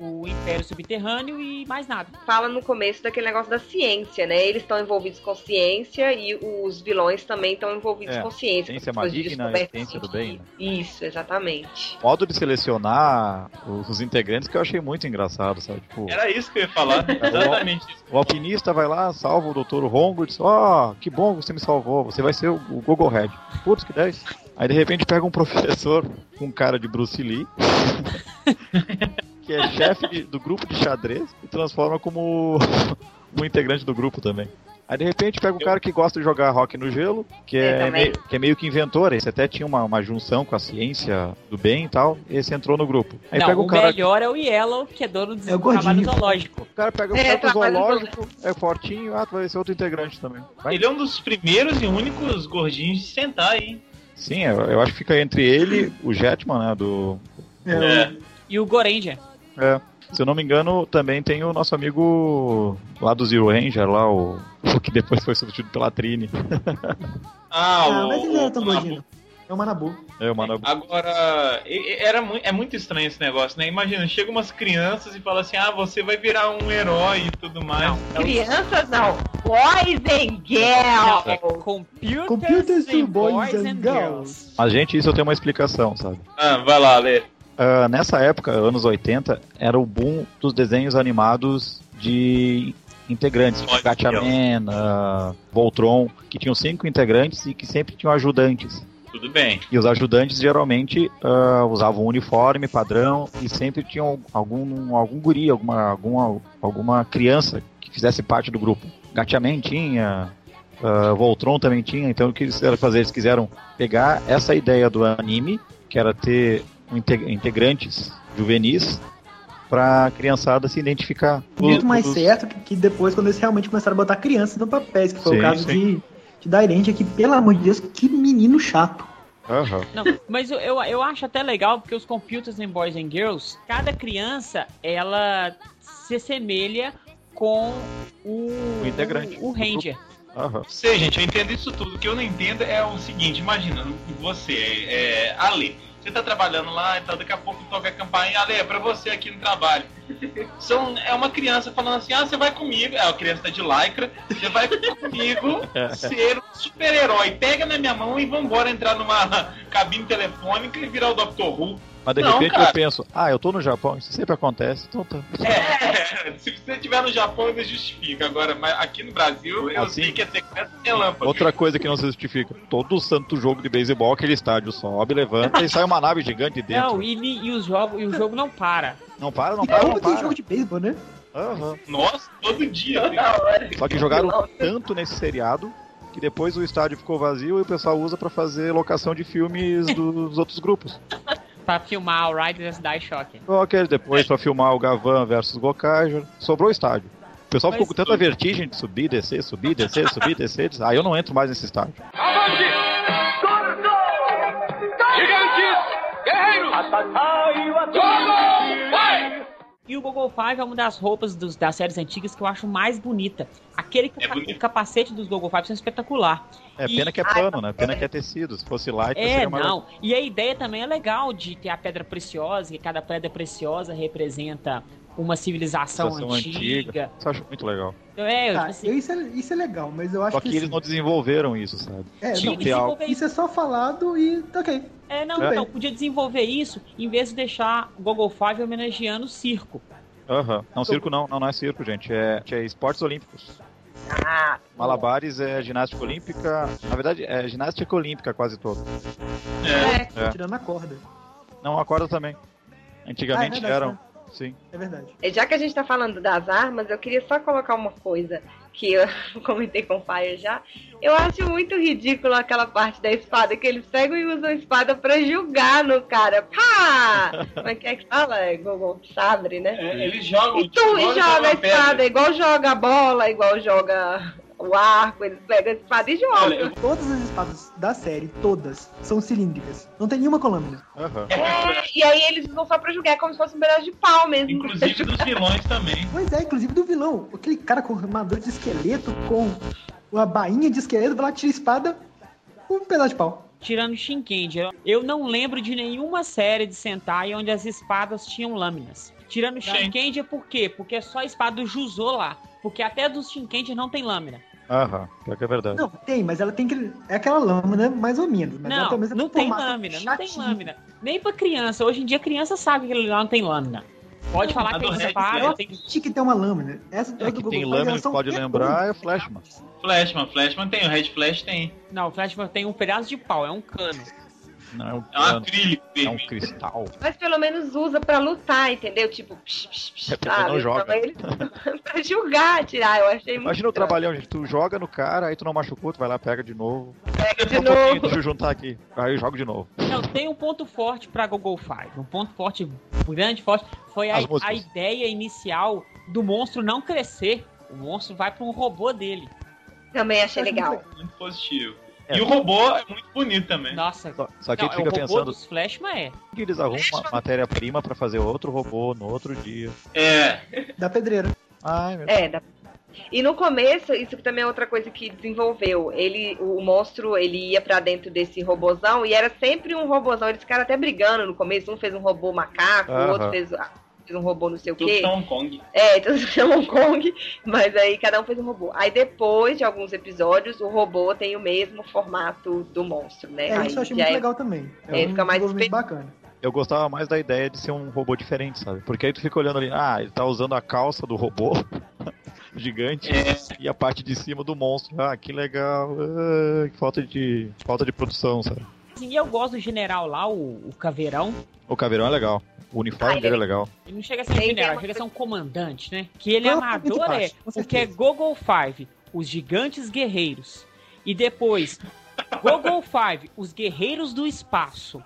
o Império Subterrâneo e mais nada. Fala no começo daquele negócio da ciência, né? Eles estão envolvidos com ciência e os vilões também estão envolvidos É, com ciência. ciência maligna e ciência do bem, né? Isso, exatamente. modo de selecionar os, os integrantes que eu achei muito engraçado, sabe? Tipo, Era isso que eu ia falar. Exatamente isso. o alpinista vai lá, salva o Dr. Hongo e diz: Ó, que bom que você me salvou, você vai ser o, o Google Head. Putz, que 10. Aí de repente pega um professor com cara de Bruce Lee, que é chefe de- do grupo de xadrez e transforma como um integrante do grupo também. Aí de repente pega um cara que gosta de jogar rock no gelo, que é, meio, que é meio que inventor, esse até tinha uma, uma junção com a ciência do bem e tal, e esse entrou no grupo. Aí não, pega o um cara melhor é o Yellow, que é dono do É o trabalho zoológico. o cara pega o É, cara zoológico, é fortinho, ah, tu vai ser outro integrante também. Vai. Ele é um dos primeiros e únicos gordinhos de sentar aí. Sim, eu, eu acho que fica entre ele, o Jetman, né, do... É. E o Goranger. É, se eu não me engano, também tem o nosso amigo lá do Zero Ranger, lá, o, o que depois foi substituído pela Trini. Ah, Ah, o, mas ele não é tão gordinho. É o Manabu. É, o Manabu. Agora, era é muito estranho esse negócio, né? Imagina, chega umas crianças e fala assim, ah, você vai virar um herói e tudo mais. Crianças não, boys and Não, girls. é Computers, Computers and Boys Boys and and Girls. Girls. Mas, gente, isso eu tenho uma explicação, sabe? Ah, vai lá, Lê. Ah, nessa época, anos 80, era o boom dos desenhos animados de integrantes, tipo Gatchaman, uh, Voltron, que tinham cinco integrantes e que sempre tinham ajudantes. Tudo bem. E os ajudantes geralmente ah, usavam um uniforme padrão e sempre tinham algum, algum guri, alguma, alguma, alguma criança que fizesse parte do grupo. Gatchaman tinha, ah, Voltron também tinha, então o que eles quiseram fazer? Eles quiseram pegar essa ideia do anime, que era ter integrantes juvenis, pra criançada se identificar. Muito mais os- certo que, que depois, quando eles realmente começaram a botar crianças no papéis, que foi Sim, o caso sim. de, de Dairente aqui, pelo amor de Deus, que menino chato. Aham. Não, mas eu, eu, eu acho até legal porque os Computers and Boys and Girls, cada criança, ela se assemelha com o, O integrante. o, o Ranger. Aham. Sei, gente, eu entendo isso tudo. O que eu não entendo é o seguinte, imagina, você, é, Ale, você tá trabalhando lá e tal, daqui a pouco toca a campainha, Ale, é pra você aqui no trabalho. São, é uma criança falando assim, ah, você vai comigo, é, a criança tá de lycra, você vai comigo ser um super-herói. Pega na minha mão e vambora entrar numa cabine telefônica e virar o Dr. Who. Mas de Não, repente cara. eu penso, ah, eu tô no Japão, isso sempre acontece, então tá. É, se você estiver no Japão, ainda justifica. Agora, mas aqui no Brasil, eu Assim. sei que é secreto sem lâmpada. Outra coisa que não se justifica, todo santo jogo de beisebol, aquele estádio sobe, levanta e sai uma nave gigante dentro. Não, e, e, os jogos, e o jogo não para. Não para, não E para, não todo tem para. jogo de beisebol, né? Aham. Nossa, todo dia. Toda hora. Só que jogaram tanto nesse seriado que depois o estádio ficou vazio e o pessoal usa pra fazer locação de filmes dos outros grupos. Pra filmar o Riders Die Shock. Ok, depois pra filmar o Gavan versus Gokaiger, sobrou o estádio. O pessoal ficou Mas- com tanta vertigem de subir, descer, subir, descer, subir, descer. diz, Ah, eu não entro mais nesse estádio. Avante! Gigantes! Guerreiros! Todo! Vai! E o Google Five é uma das roupas dos- das séries antigas que eu acho mais bonita. Aquele É capa- bonito. capacete dos Google Five são espetacular. É E- pena que é pano, né? Pena que é tecido. Se fosse light, É, seria mais não. E a ideia também é legal de ter a pedra preciosa, que cada pedra preciosa representa uma civilização Civilização antiga. Isso eu acho muito legal. Então, é, Tá, assim, isso, é, isso é legal, mas eu acho Só que. que eles assim, não desenvolveram isso, sabe? é, tinha não, é algo- desenvolver isso é só falado e tá ok. É, não, É. então, podia desenvolver isso em vez de deixar o Google Five homenageando o circo. Aham. Não, circo não. Não, não é circo, gente. É, é esportes olímpicos. Ah, Malabares é ginástica olímpica. Na verdade, é ginástica olímpica quase toda. É. É. Tirando a corda. Não, a corda também. Antigamente Ah, é verdade, eram. né? Sim. É verdade. E Já que a gente tá falando das armas, eu queria só colocar uma coisa que eu comentei com o pai já. Eu acho muito ridículo aquela parte da espada que eles pegam e usam a espada pra julgar no cara. Pá! Como é que é que fala? É Google Sabre, né? É, eles jogam. E tu e jogam joga a pedra. espada, igual joga a bola, igual joga o arco, eles pegam a espada e jogam. Olha, eu- Todas as espadas da série, todas, são cilíndricas. Não tem nenhuma com lâmina. Aham. É, e aí eles usam só pra jogar como se fosse um pedaço de pau mesmo. Inclusive dos vilões também. Pois é, inclusive do vilão. Aquele cara com armador de esqueleto, com uma bainha de esqueleto, vai lá, tira a espada, um pedaço de pau. Tirando Shinkendi, eu- eu não lembro de nenhuma série de Sentai onde as espadas tinham lâminas. Tirando Shinkendi, por quê? Porque é só a espada do Juzô lá. Porque até dos Shinkendi não tem lâmina. Aham, pior que é verdade. Não, tem, mas ela tem que. É aquela lâmina, mais ou menos. Mas ela, não, menos, é não tem lâmina, não tem lâmina. Nem pra criança. Hoje em dia, criança sabe que lá não tem lâmina. Pode falar que espada, Ela tem... que ter uma lâmina. Essa É que tem lâmina que pode lembrar é Flashman. Flashman, Flashman tem, o Red Flash tem. Não, o Flashman tem um pedaço de pau, é um cano. Não é um, É um acrílico é um cristal. Mas pelo menos usa pra lutar, entendeu? Tipo, psh, psh, psh, É sabe? não joga. Ele... pra julgar, tirar. Eu achei muito. Imagina o trabalhão, gente. Tu joga no cara, aí tu não machucou, tu vai lá, pega de novo. Pega de Um novo. deixa eu juntar aqui. Aí eu jogo de novo. Não, tem um ponto forte pra Google Five. Um ponto forte, um grande forte, foi a, a ideia inicial do monstro não crescer. O monstro vai pra um robô dele. Também achei legal. Muito positivo. É. E o robô é muito bonito também. Nossa, Só, só que não, tu é o fica robô pensando dos Flashman é. que eles arrumam uma matéria-prima pra fazer outro robô no outro dia. É, Da pedreira. Ai, meu É, dá- E no começo, isso que também é outra coisa que desenvolveu. Ele, o monstro, ele ia pra dentro desse robozão e era sempre um robozão. Eles ficaram até brigando no começo. Um fez um robô macaco, o outro fez, fez um robô não sei o tudo quê. tá Hong Kong. É, todos são Hong Kong, mas aí cada um fez um robô. Aí depois de alguns episódios, o robô tem o mesmo formato do monstro, né? É, aí isso eu achei muito é- legal também. É, um fica mais bacana. Eu gostava mais da ideia de ser um robô diferente, sabe? Porque aí tu fica olhando ali, ah, ele tá usando a calça do robô gigante É. e a parte de cima do monstro. Ah, que legal. Ah, que falta de falta de produção, sabe? E eu gosto do general lá, o, o Caveirão. O caveirão é legal. O uniforme Ah, dele é ele- legal. Ele não chega a ser um general, tem uma chega a ser um comandante, né? Que ele é amador, é o que é. Google Five, os gigantes guerreiros. E depois, Google Five, os guerreiros do espaço.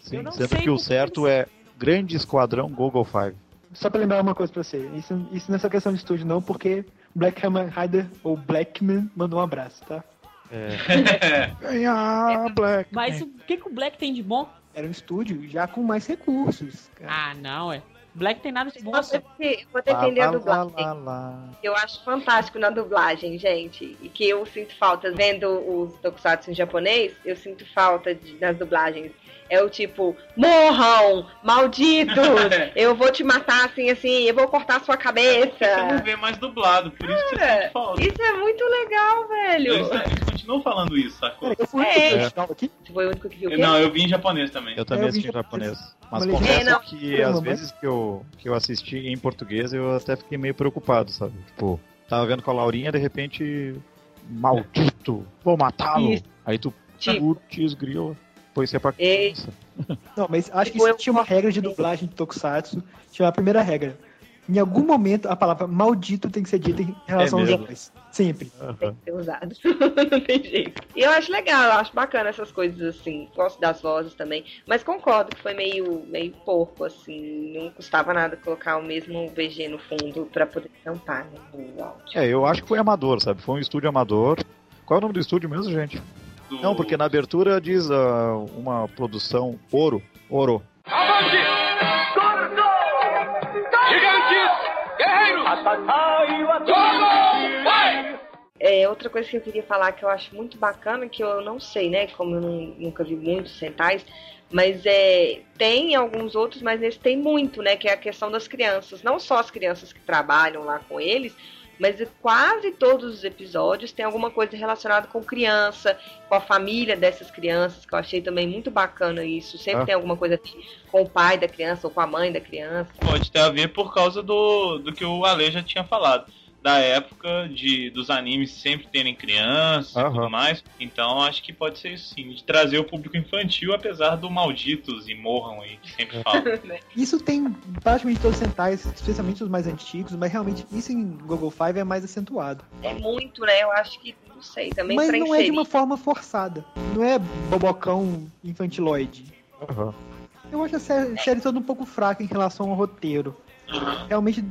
Sim, não sendo sei que o certo é Grande Esquadrão Google Five. Só pra lembrar uma coisa pra você. Isso, isso não é só questão de estúdio, não, porque Black Hammer Rider ou Blackman mandou um abraço, tá? Ganhar, Black. Mas o que, que o Black tem de bom? Era um estúdio já com mais recursos. cara. Ah, não, é. Black tem nada de bom. Nossa, só. eu vou defender a Lá, dublagem. lá, lá. Eu acho fantástico na dublagem, gente. E que eu sinto falta vendo os tokusatsu em japonês, eu sinto falta de, nas dublagens. É o tipo, morram, malditos, eu vou te matar assim, assim, eu vou cortar sua Você não cabeça. vê mais dublado, por isso que você Cara, falta. Isso é muito legal, velho. Eles, eles continuam falando isso, sacou? Eu fui É. aqui. Você foi o único que viu Eu-? Não, eu vi em japonês também. Eu também Eu vi assisti em japonês. japonês. Mas confesso. É, que às vezes que eu, que eu assisti em português, eu até fiquei meio preocupado, sabe? Tipo, tava vendo com a Laurinha, de repente, maldito, vou matá-lo. Aí tu, Tipo. grilo. Pois isso é pra criança. Não, mas acho que isso eu- tinha uma regra de dublagem de Tokusatsu. Tinha a primeira regra. Em algum momento, a palavra maldito tem que ser dita em relação aos mesmo? heróis. Sempre. Aham. ser usado. não tem jeito. E eu acho legal, eu acho bacana essas coisas assim. Gosto das vozes também. Mas concordo que foi meio, meio porco, assim. Não custava nada colocar o mesmo VG no fundo pra poder cantar, né? no áudio. É, eu acho que foi amador, sabe? Foi um estúdio amador. Qual é o nome do estúdio mesmo, gente? Do- Não, porque na abertura diz ah, uma produção ouro. Ouro. Avante! Gigantes! Guerreiros! Como? Vai! É, outra coisa que eu queria falar que eu acho muito bacana, que eu não sei, né? Como eu não- nunca vi muitos centais, mas é, tem alguns outros, mas nesse tem muito, né? Que é a questão das crianças. Não só as crianças que trabalham lá com eles, mas quase todos os episódios tem alguma coisa relacionada com criança, com a família dessas crianças, que eu achei também muito bacana isso. Sempre Ah. tem alguma coisa assim, com o pai da criança ou com a mãe da criança. Pode ter a ver por causa do, do que o Ale já tinha falado. Da época de, dos animes sempre terem crianças e Aham. tudo mais. Então acho que pode ser isso sim. De trazer o público infantil, apesar do malditos e morram aí, que sempre falam. Isso tem praticamente todos os centais, especialmente os mais antigos, mas realmente isso em Google Five é mais acentuado. É muito, né? Eu acho que, não sei, também mas não é de uma forma forçada. Não é bobocão infantiloide. Aham. Eu acho a série, a série toda um pouco fraca em relação ao roteiro. Realmente,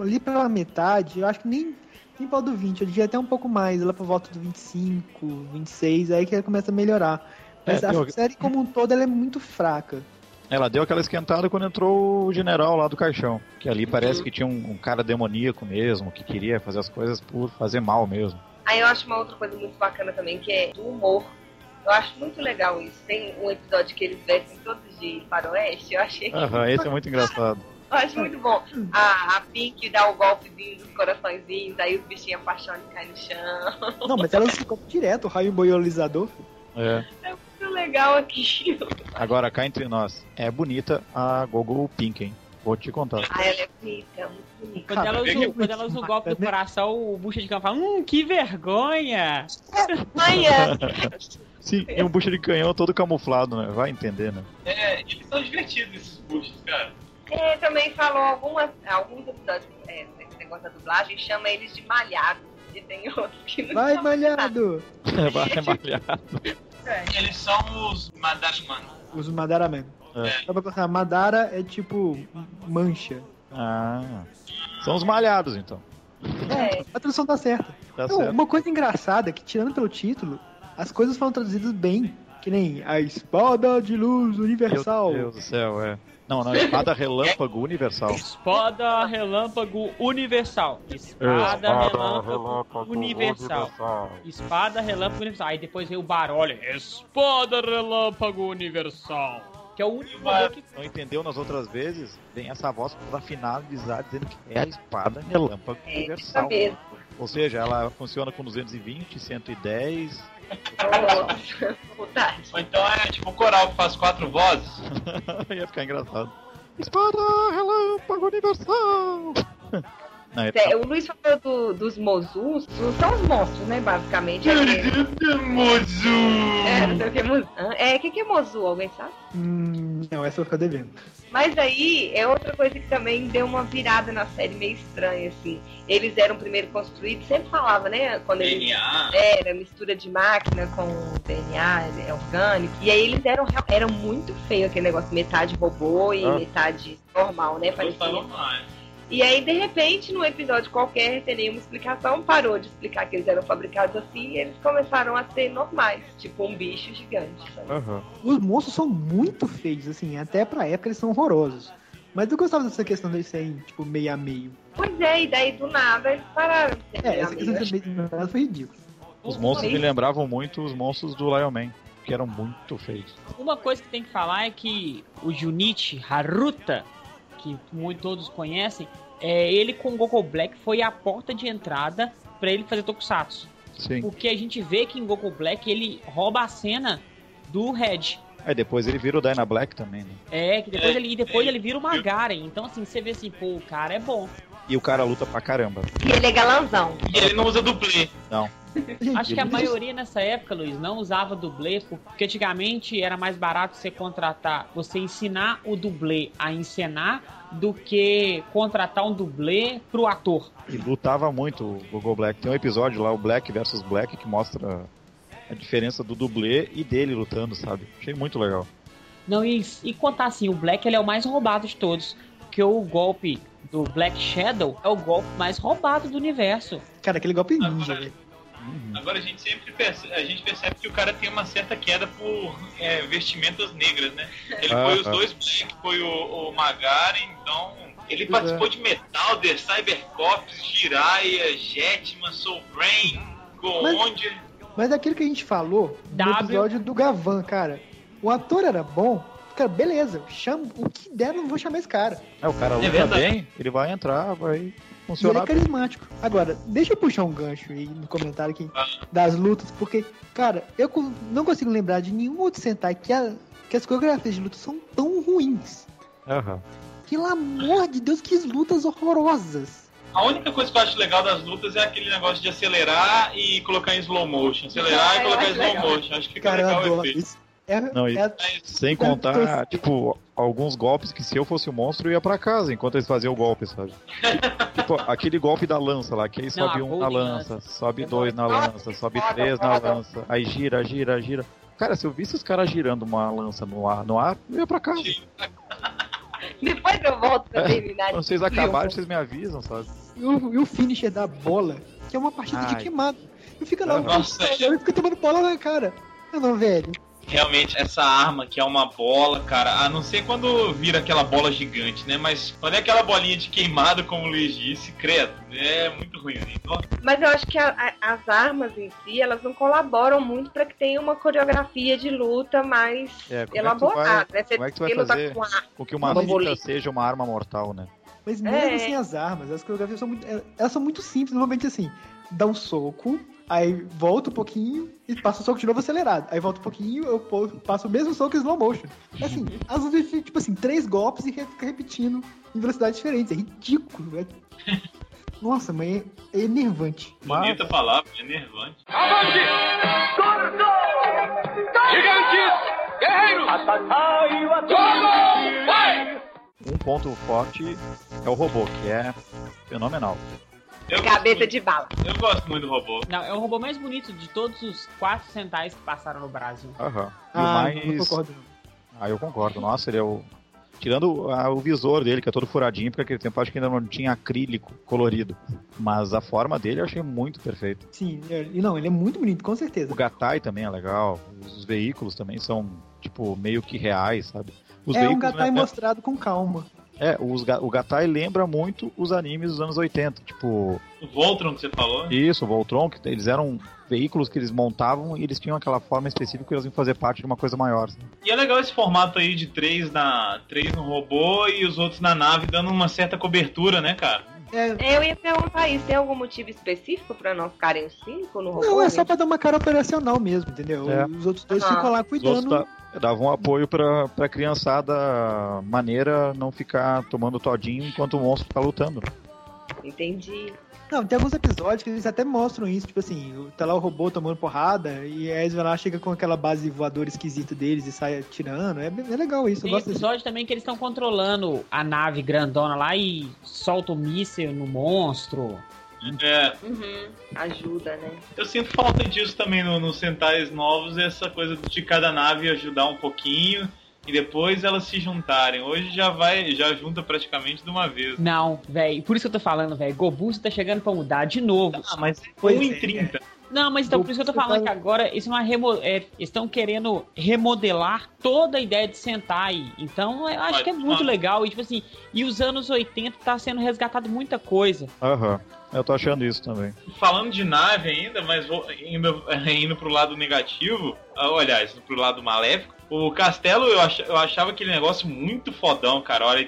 ali pela metade, eu acho que nem, nem pau do 20, eu diria até um pouco mais, lá por volta do 25, 26, aí que ela começa a melhorar. Mas É, a deu- série como um todo, ela é muito fraca. Ela deu aquela esquentada quando entrou o general lá do caixão. Que ali parece que tinha um, um cara demoníaco mesmo, que queria fazer as coisas por fazer mal mesmo. Aí eu acho uma outra coisa muito bacana também, que é do humor. Eu acho muito legal isso. Tem um episódio que eles vestem todos de faroeste, eu achei. Aham, esse é muito engraçado. Eu acho muito bom. A, a Pink dá o golpezinho dos coraçõezinhos, aí os bichinhos apaixonam e caem no chão. Não, mas ela ficou direto, o raio boiolizador. É. É muito legal aquilo. Agora, cá entre nós, é bonita a Gogo Pink, hein? Vou te contar. Ah, ela é bonita, muito bonita. Quando ela, usa, quando ela usa o golpe do coração, o bucha de campo fala, hum, que vergonha! Amanhã. Sim, e um bucha de canhão todo camuflado, né? Vai entender, né? É, eles são divertidos esses buchos, cara. É, também falou algumas, alguns episódios é, desse negócio da dublagem, chama eles de malhados. E tem outros que não Vai, malhado! Vai malhado. Eles são os Madaraman. Os Madaraman. É. Só pra pensar, Madara é tipo mancha. Ah. São os malhados, então. É. A tradução tá certa. Tá certo. uma coisa engraçada é que, tirando pelo título, as coisas foram traduzidas bem. Que nem a espada de luz universal. Meu Deus do céu, é. Não, não, espada relâmpago universal. Espada Relâmpago Universal. Espada, Relâmpago Universal. Espada Relâmpago Universal. Aí depois veio o barulho. Espada Relâmpago Universal. Que é o único que Não entendeu nas outras vezes? Vem essa voz pra finalizar dizendo que é a espada relâmpago É, universal. mesmo. Ou seja, ela funciona com 220, 110. Nossa, vontade. Ou então é tipo o coral que faz quatro vozes. Ia ficar engraçado. Espada relâmpago universal! Não, é É, o Luiz falou do- dos Mozus, são os monstros, né, basicamente. É, Mozu! é, não sei o que é Mozu. É, o que, que é Mozu, alguém sabe? Hum, não, essa eu ficar devendo. Mas aí é outra coisa que também deu uma virada na série meio estranha, assim. Eles eram primeiro construídos, sempre falava, né? Quando eles DNA. era mistura de máquina com DNA é orgânico. E aí eles eram, eram muito feio aquele negócio, metade robô e Ah. metade normal, né? Parecia. Mais. E aí, de repente, num episódio qualquer, tem nenhuma explicação, parou de explicar que eles eram fabricados assim e eles começaram a ser normais, tipo um bicho gigante. sabe? Aham. Os monstros são muito feios, assim, até pra época eles são horrorosos. Mas eu gostava dessa questão deles serem, tipo, meio a meio. Pois é, e daí do nada eles pararam de ser É, essa questão de ser meio a meio foi ridículo. Os monstros me lembravam muito os monstros do Lion Man, que eram muito feios. Uma coisa que tem que falar é que o Junichi Haruta, que muito todos conhecem, é, ele com o Goku Black foi a porta de entrada pra ele fazer Tokusatsu. Sim. Porque a gente vê que em Goku Black ele rouba a cena do Red. Aí depois ele vira o Dyna Black também, né? É, que depois É, ele, e depois é. ele vira o Magaren. Então assim, você vê assim, pô, o cara é bom. E o cara luta pra caramba. E ele é galanzão. E ele não usa dublê. Gente, Acho que a maioria nessa época, Luiz, não usava dublê, porque antigamente era mais barato você contratar, você ensinar o dublê a encenar do que contratar um dublê pro ator. E lutava muito o Google Black. Tem um episódio lá, o Black versus Black, que mostra a diferença do dublê e dele lutando, sabe? Achei muito legal. Não, e, e contar assim, o Black ele é o mais roubado de todos, porque o golpe do Black Shadow é o golpe mais roubado do universo. Cara, aquele golpe ninja, velho. Uhum. Agora a gente sempre percebe, a gente percebe que o cara tem uma certa queda por é, vestimentas negras, né? Ele Ah, foi os ah. dois Black, foi o, o Magaren, então. Ele Pois participou de Metalder, Cybercops, Jiraiya, Jetman, Soul Brain, Goonde. Mas é aquilo que a gente falou no W. episódio do Gavan, cara. O ator era bom. Cara, beleza. Chama, o que der, não vou chamar esse cara. É, o cara luta verdade. bem, ele vai entrar, vai E ele é carismático. Agora, deixa eu puxar um gancho aí no comentário aqui das lutas, porque, cara, eu não consigo lembrar de nenhum outro Sentai que, a- que as coreografias de luta são tão ruins. Aham. Pelo amor de Deus, que lutas horrorosas. A única coisa que eu acho legal das lutas é aquele negócio de acelerar e colocar em slow motion. Acelerar É, e colocar em slow legal. motion. Acho que fica Cara, eu legal o adoro efeito. isso. É, Não, e- é- Sem contar, tipo, alguns golpes que se eu fosse o monstro eu ia pra casa enquanto eles faziam o golpe, sabe? tipo, aquele golpe da lança lá, que aí sobe a um na lança, Lança. sobe dois na lança, sobe três na lança, aí gira, gira, gira. Cara, se eu visse os caras girando uma lança no ar, no ar, eu ia pra casa. Depois eu volto pra terminar. Quando vocês acabarem, vocês me avisam, sabe? e, o, e o finisher da bola, que é uma partida de Ai. queimado. Eu fico lá. Nossa, eu fico tomando bola na cara. Eu não, velho. Realmente, essa arma que é uma bola, cara, a não ser quando vira aquela bola gigante, né? Mas quando é aquela bolinha de queimado, como o Luiz disse, credo, é muito ruim. Né? Nossa, Mas eu acho que a- a- as armas em si, elas não colaboram muito pra que tenha uma coreografia de luta mais É, como é que tu elaborada. vai- né? Você como é que tu vai fazer com ar. Com que uma fita bolita. seja uma arma mortal, né? Mas mesmo É. sem as armas, as coreografias são muito. é, Elas são muito simples, normalmente assim. Dá um soco, aí volta um pouquinho e passa o soco de novo acelerado. Aí volta um pouquinho, eu passo o mesmo soco em slow motion. Assim, às vezes tipo assim, três golpes e fica repetindo em velocidades diferentes. É ridículo. é- Nossa, mas é, é enervante. bonita palavra, é nervante. Avante! Gigantes! Guerreiros! Como? Vai! Um ponto forte é o robô, que é fenomenal. Eu Cabeça de bala. eu gosto muito do robô. Não, é o robô mais bonito de todos os quatro centais que passaram no Brasil. Aham. Ah, mais. concordo. não. Ah, eu concordo. Nossa, ele é o. Tirando ah, o visor dele, que é todo furadinho, porque naquele tempo eu acho que ainda não tinha acrílico colorido. Mas a forma dele eu achei muito perfeita. Sim, é- e não, ele é muito bonito, com certeza. O Gatai também é legal. Os veículos também são, tipo, meio que reais, sabe? Os é um gatai né, mostrado com calma. É, os, o Gatai lembra muito os animes dos anos 80. Tipo, O Voltron que você falou. isso, o Voltron, que eles eram veículos que eles montavam e eles tinham aquela forma específica que eles iam fazer parte de uma coisa maior. assim. E é legal esse formato aí de três, na, três no robô e os outros na nave, dando uma certa cobertura, né, cara? É, Eu ia perguntar isso, tem algum motivo específico pra não ficarem os cinco no robô? não, é só pra dar uma cara operacional mesmo, entendeu? É. Os outros dois Aham. ficam lá Os outros cuidando. da- davam apoio pra, pra criançada maneira não ficar tomando todinho enquanto o monstro tá lutando. Entendi. Não, tem alguns episódios que eles até mostram isso, tipo assim, tá lá o robô tomando porrada e a Ezra lá chega com aquela base voadora esquisita deles e sai atirando. É, bem- é legal isso, Tem gosto desse. episódio também que eles estão controlando a nave grandona lá e soltam o míssil no monstro. É, Uhum. Ajuda, né? eu sinto falta disso também no- nos Sentais novos, essa coisa de cada nave ajudar um pouquinho e depois elas se juntarem. Hoje já vai, já junta praticamente de uma vez. Não, velho. Por isso que eu tô falando, velho. Gobuso tá chegando pra mudar de novo. Ah, mas Pois 1 é. em 30. Não, mas então, por isso que eu tô falando que agora isso é uma remo... é, estão querendo remodelar toda a ideia de Sentai. Então, eu acho que é muito legal. E, tipo assim, e os anos 80 tá sendo resgatado muita coisa. Aham. Eu tô achando isso também. Falando de nave ainda, mas vou, indo, indo pro lado negativo, ah, aliás, pro lado maléfico, o castelo eu, ach, eu achava aquele negócio muito fodão, cara. A hora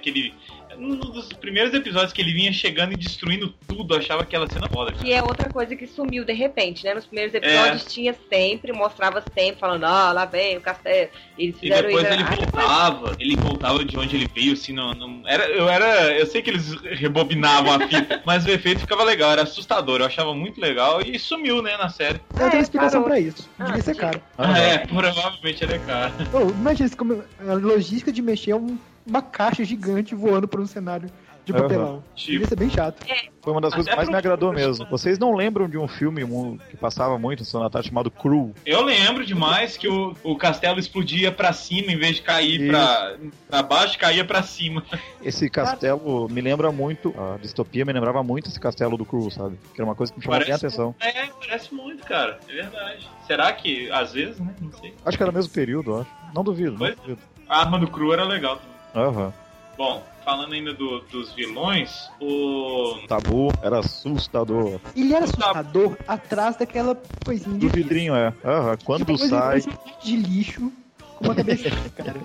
que ele. Um dos primeiros episódios que ele vinha chegando e destruindo tudo, eu achava aquela cena foda. Que é outra coisa que sumiu de repente, né? Nos primeiros episódios É. tinha sempre, mostrava sempre, falando, ah, lá vem o castelo. Eles E depois ele Ah, depois- voltava, ele voltava de onde ele veio, assim, não, não- era, eu era, eu sei que eles rebobinavam a fita, mas o efeito ficava legal, era assustador, eu achava muito legal e sumiu, né, na série. Eu tenho É, explicação parou. pra isso. Ah, Devia ser caro. Ah, é, provavelmente ele é caro. Ô, imagina como a logística de mexer um- uma caixa gigante voando por um cenário de papelão. Tipo. Devia ser bem chato. Foi uma das Até coisas que mais me agradou mesmo. Vocês não lembram de um filme que passava muito no da Tarde chamado Crew? Eu lembro demais que o, o castelo explodia pra cima em vez de cair pra, pra baixo, caía pra cima. Esse castelo me lembra muito, a distopia me lembrava muito esse castelo do Crew, sabe? Que era uma coisa que me chamou bem a Parece- atenção. É, parece muito, cara, é verdade. Será que, às vezes, né, não sei. Acho que era o mesmo período, acho. Não duvido, não Pois. duvido. A arma do cru era legal também. Aham. Bom, falando ainda do- dos vilões, o... Tabu era assustador. Ele era assustador atrás daquela coisinha de Do vidrinho, é. Aham. Quando Tipo, sai. de lixo com uma cabeça, cara.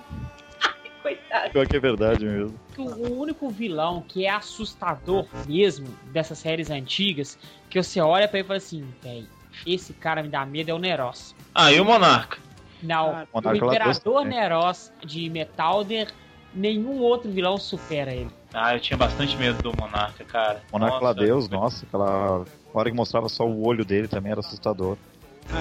Coitado. Pior que é verdade mesmo. o único vilão que é assustador mesmo dessas séries antigas, que você olha pra ele e fala assim, véi, esse cara me dá medo é o Neros. Ah, e o Monarca? Não, Ah, o Monarca Imperador né? Neros de Metalder, nenhum outro vilão supera ele. Ah, eu tinha bastante medo do Monarca, cara. Monarca Nossa. Ladeus, nossa, aquela hora que mostrava só o olho dele também era assustador.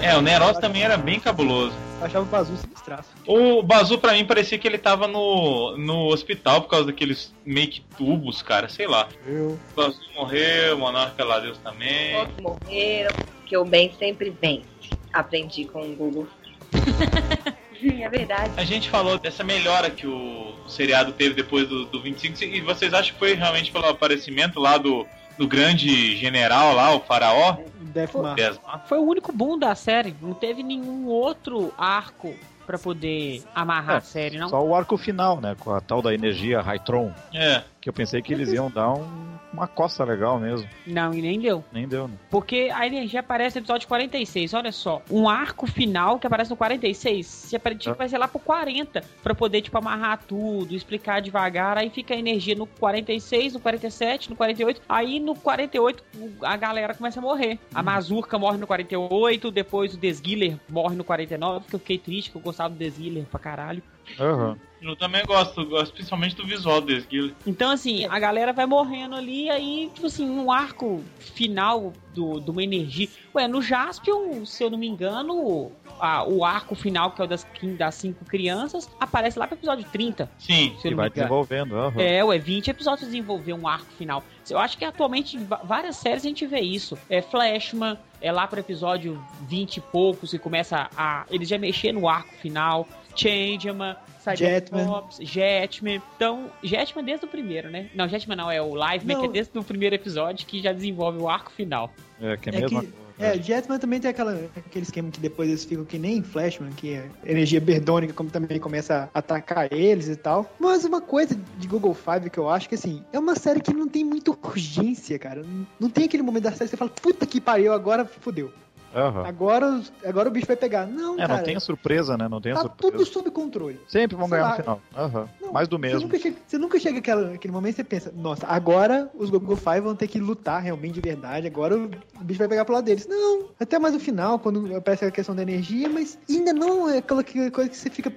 É, o Neros também era bem cabuloso. Eu achava o Bazu sinistraço. O Bazu, pra mim, parecia que ele tava no, no hospital por causa daqueles meio que tubos, cara, sei lá. Eu. O Bazu morreu, o Monarca Ladeus também. Todos morreram, que o bem sempre vence. Aprendi com o Google. é verdade. A gente falou dessa melhora que o seriado teve depois do, do 25, e vocês acham que foi realmente pelo aparecimento lá do, do grande general lá, o faraó? Desmar? Foi o único boom da série, não teve nenhum outro arco pra poder amarrar É, a série, não? Só o arco final, né? Com a tal da energia Hytron. É. Que eu pensei que eles iam dar um- uma costa legal mesmo. Não, e nem deu. Nem deu, né? Porque a energia aparece no episódio 46. Olha só, um arco final que aparece no 46. Se aparentemente vai ser lá pro 40 pra poder, tipo, amarrar tudo, explicar devagar. Aí fica a energia no 46, no 47, no 48. Aí no 48 o- a galera começa a morrer. A Mazurka morre no 48, depois o Desguiller morre no 49. Que eu fiquei triste, que eu gostava do Desguiller pra caralho. Aham. Eu também gosto, gosto principalmente do visual do Esguilo. Então, assim, a galera vai morrendo ali, aí, tipo assim, um arco final do, de uma energia. Ué, no Jaspion, se eu não me engano, a- o arco final, que é o das, das cinco crianças, aparece lá pro episódio 30. Sim. Se eu E vai desenvolvendo. aham. É, ué, 20 episódios desenvolver um arco final. Eu acho que atualmente várias séries a gente vê isso. É Flashman, é lá pro episódio 20 e poucos e começa a. Eles já mexer no arco final. Changeman. Cybercops, Jetman. Então, Jetman desde o primeiro, né? Não, Jetman não, é o Liveman, Não. que é desde o primeiro episódio que já desenvolve o arco final. É, que é, É mesmo. que- É, Jetman também tem aquela, aquele esquema que depois eles ficam que nem Flashman, que é energia berdônica, como também começa a atacar eles e tal. Mas uma coisa de Google Five que eu acho que, assim, é uma série que não tem muita urgência, cara. Não, não tem aquele momento da série que você fala, puta que pariu, agora fodeu. Aham. Agora, agora o bicho vai pegar. Não, É, cara. não tem a surpresa, né? Não tem a tá surpresa. tudo sob controle. Sempre vão Sei ganhar lá. no final. Aham. Não, Mais do Você mesmo. nunca chega, você nunca chega aquela, aquele momento e você pensa, nossa, agora os Google Five vão ter que lutar realmente de verdade, agora o bicho vai pegar pro lado deles. Não, até mais no final, quando aparece a questão da energia, mas ainda não é aquela que- coisa que você fica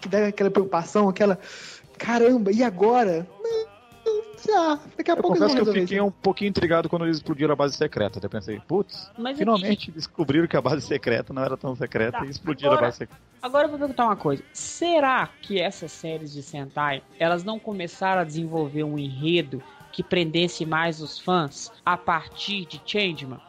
que dá aquela preocupação, aquela caramba, e agora? Não, já, daqui a Eu pouco eles confesso vão que eu fiquei isso. um pouquinho intrigado quando eles explodiram a base secreta. Até pensei, putz, Mas finalmente descobriram que a base secreta não era tão secreta Tá, e explodiram agora- a base secreta. Agora eu vou perguntar uma coisa. Será que essas séries de Sentai, elas não começaram a desenvolver um enredo que prendesse mais os fãs a partir de Changeman?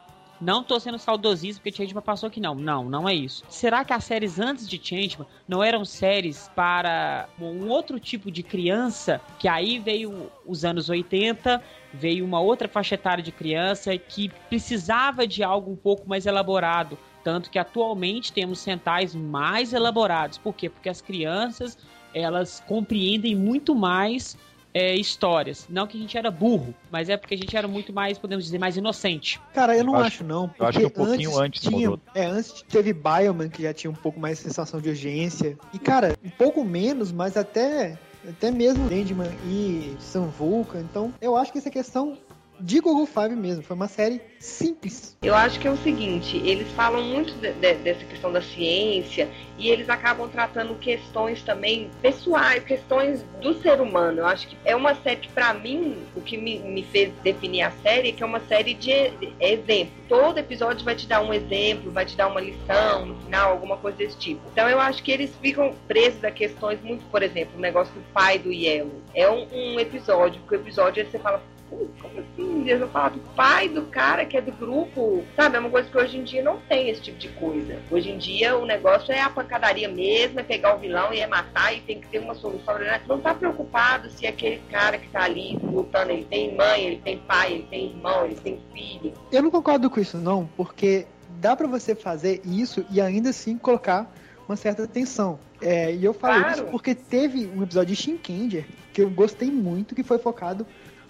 Não tô sendo saudosista porque Changeman passou aqui, não. Não, não é isso. Será que as séries antes de Changeman não eram séries para um outro tipo de criança? Que aí veio os anos 80, veio uma outra faixa etária de criança que precisava de algo um pouco mais elaborado. Tanto que atualmente temos centais mais elaborados. Por quê? Porque as crianças elas compreendem muito mais é, histórias. Não que a gente era burro, mas é porque a gente era muito mais, podemos dizer, mais inocente. Cara, eu não Eu acho, acho- não. eu acho que um pouquinho antes tinha, mudou. É, antes teve Bioman, que já tinha um pouco mais de sensação de urgência. E, cara, um pouco menos, mas até, até mesmo Sandman e Sam Vulcan. Então, eu acho que essa questão de Google Five mesmo. Foi uma série simples. Eu acho que é o seguinte, eles falam muito de- de- dessa questão da ciência e eles acabam tratando questões também pessoais, questões do ser humano. Eu acho que é uma série que, pra mim, o que me, me fez definir a série é que é uma série de e- exemplo. Todo episódio vai te dar um exemplo, vai te dar uma lição no final, alguma coisa desse tipo. Então eu acho que eles ficam presos a questões muito, por exemplo, o negócio do pai do Yellow. É um, um episódio, que o episódio você fala, "Pô, como assim? Eles vão falar do pai do cara que é do grupo. Sabe, é uma coisa que hoje em dia não tem esse tipo de coisa. Hoje em dia o negócio é a pancadaria mesmo, é pegar o vilão e é matar e tem que ter uma solução. Não tá preocupado se aquele cara que tá ali lutando, ele tem mãe, ele tem pai, ele tem irmão, ele tem filho. Eu não concordo com isso, não, porque dá pra você fazer isso e ainda assim colocar uma certa tensão. É, e eu falo Claro. isso porque teve um episódio de Shinkenger que eu gostei muito, que foi focado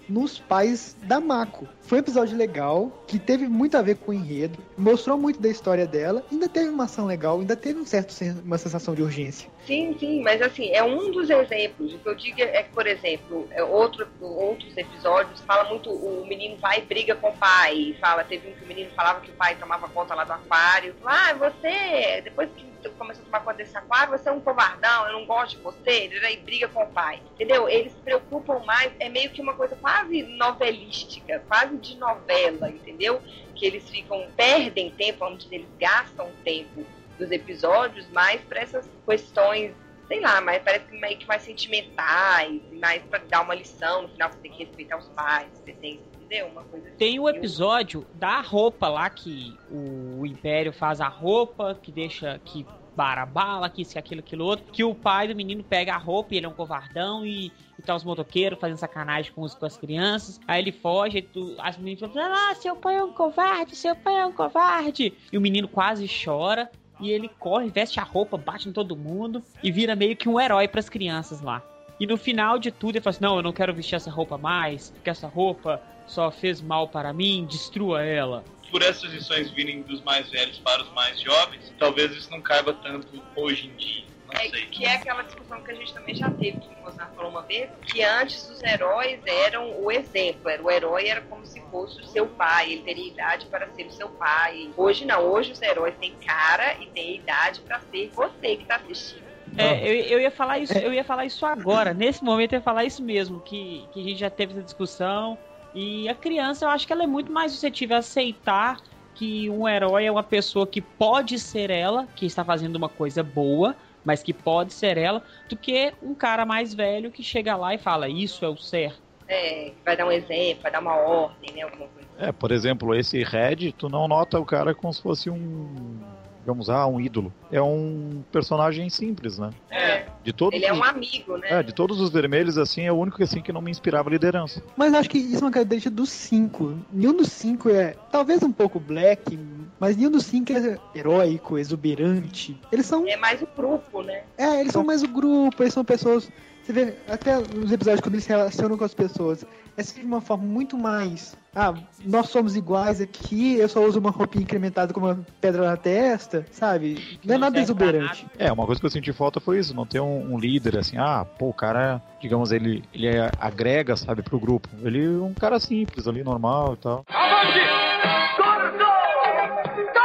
nos pais da Mako. Foi um episódio legal, que teve muito a ver com o enredo, mostrou muito da história dela, ainda teve uma ação legal, ainda teve um certo uma sensação de urgência. Sim, sim, mas assim, é um dos exemplos. O que eu digo é que, por exemplo, é outro, outros episódios fala muito, o menino vai e briga com o pai. Fala, teve um que o menino falava que o pai tomava conta lá do aquário. Ah, você, depois que começou a tomar conta desse aquário, você é um covardão, eu não gosto de você, e aí briga com o pai. Entendeu? Eles se preocupam mais, é meio que uma coisa quase novelística, quase de novela, entendeu? Que eles ficam, perdem tempo, dizer, eles gastam tempo dos episódios mais para essas questões, sei lá, mas parece que meio que mais sentimentais, mais para dar uma lição, no final você tem que respeitar os pais, você tem, entendeu? Uma coisa assim. Tem o Eu- episódio da roupa lá que o Império faz a roupa, que deixa que para a bala, que isso, que aquilo, aquilo outro, que o pai do menino pega a roupa e ele é um covardão e, e tá os motoqueiros fazendo sacanagem com, os, com as crianças. Aí ele foge, e tu, as meninas falam, ah, seu pai é um covarde, seu pai é um covarde. E o menino quase chora. e ele corre, veste a roupa, bate em todo mundo e vira meio que um herói pras crianças lá. E no final de tudo ele fala assim: Não, eu não quero vestir essa roupa mais, porque essa roupa só fez mal para mim, destrua ela. Por essas lições virem dos mais velhos para os mais jovens, talvez isso não caiba tanto hoje em dia. Não É, sei. que é aquela discussão que a gente também já teve, que o Mozart falou uma vez, que antes os heróis eram o exemplo, era, o herói era como se fosse o seu pai, ele teria idade para ser o seu pai. Hoje não, hoje os heróis têm cara e têm idade para ser você que está assistindo. É, eu, eu ia falar isso, eu ia falar isso agora. Nesse momento eu ia falar isso mesmo, que, que a gente já teve essa discussão. E a criança, eu acho que ela é muito mais suscetível a aceitar que um herói é uma pessoa que pode ser ela, que está fazendo uma coisa boa, mas que pode ser ela, do que um cara mais velho que chega lá e fala, isso é o certo. É, vai dar um exemplo, vai dar uma ordem, né? Alguma coisa. É, por exemplo, esse Red, tu não nota o cara como se fosse um. Digamos, ah, um ídolo. É um personagem simples, né? É, De todos ele é um amigo, né? É, de todos os vermelhos, assim, é o único assim que não me inspirava liderança. Mas acho que isso é uma característica dos cinco. Nenhum dos cinco é, talvez um pouco black, mas nenhum dos cinco é heróico, exuberante. Eles são, É mais o grupo, né? é, eles são mais o grupo, eles são pessoas. Você vê até nos episódios quando eles se relacionam com as pessoas, é sempre de uma forma muito mais. Ah, nós somos iguais aqui, eu só uso uma roupinha incrementada com uma pedra na testa, sabe? Não é nada exuberante. É, uma coisa que eu senti falta foi isso, não ter um, um líder assim, ah, pô, o cara, digamos, ele, ele é- agrega, sabe, pro grupo. Ele é um cara simples ali, normal e tal. Avante!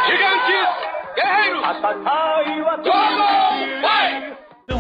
Gigantes! Guerreiros! Gogo!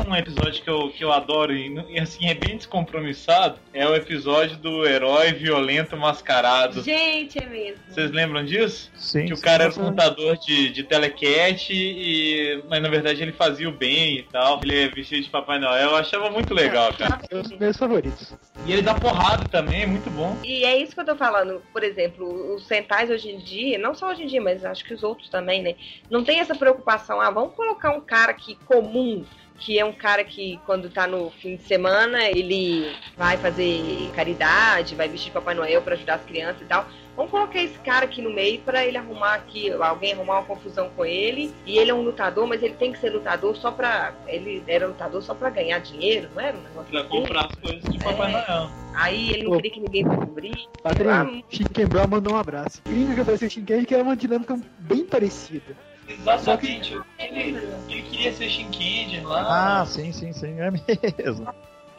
Um episódio que eu, que eu adoro e, e, assim é bem descompromissado. É o episódio do herói violento mascarado. Gente, é mesmo. Vocês lembram disso? Sim. Que o sim, cara era um lutador de, de telecat e. Mas na verdade ele fazia o bem e tal. Ele é vestido de Papai Noel. Eu achava muito legal, cara. É um dos meus favoritos. E ele dá porrada também, é muito bom. E é isso que eu tô falando. Por exemplo, os centais hoje em dia, não só hoje em dia, mas acho que os outros também, né? Não tem essa preocupação. Ah, vamos colocar um cara aqui comum, que é um cara que quando tá no fim de semana, ele vai fazer caridade, vai vestir Papai Noel pra ajudar as crianças e tal. Vamos colocar esse cara aqui no meio pra ele arrumar aqui, alguém arrumar uma confusão com ele. E ele é um lutador, mas ele tem que ser lutador só pra. Ele era lutador só pra ganhar dinheiro, não era um negócio Pra assim? comprar as coisas de Papai É. Noel. Aí ele não queria que ninguém descobrisse. Padrinho, Chicken Brown mandou um abraço. Gringa que apareceu o Chicken que é uma dinâmica bem parecida. Exatamente. Ele, ele queria ser Shinkendi lá. Ah, sim, sim, sim, é mesmo.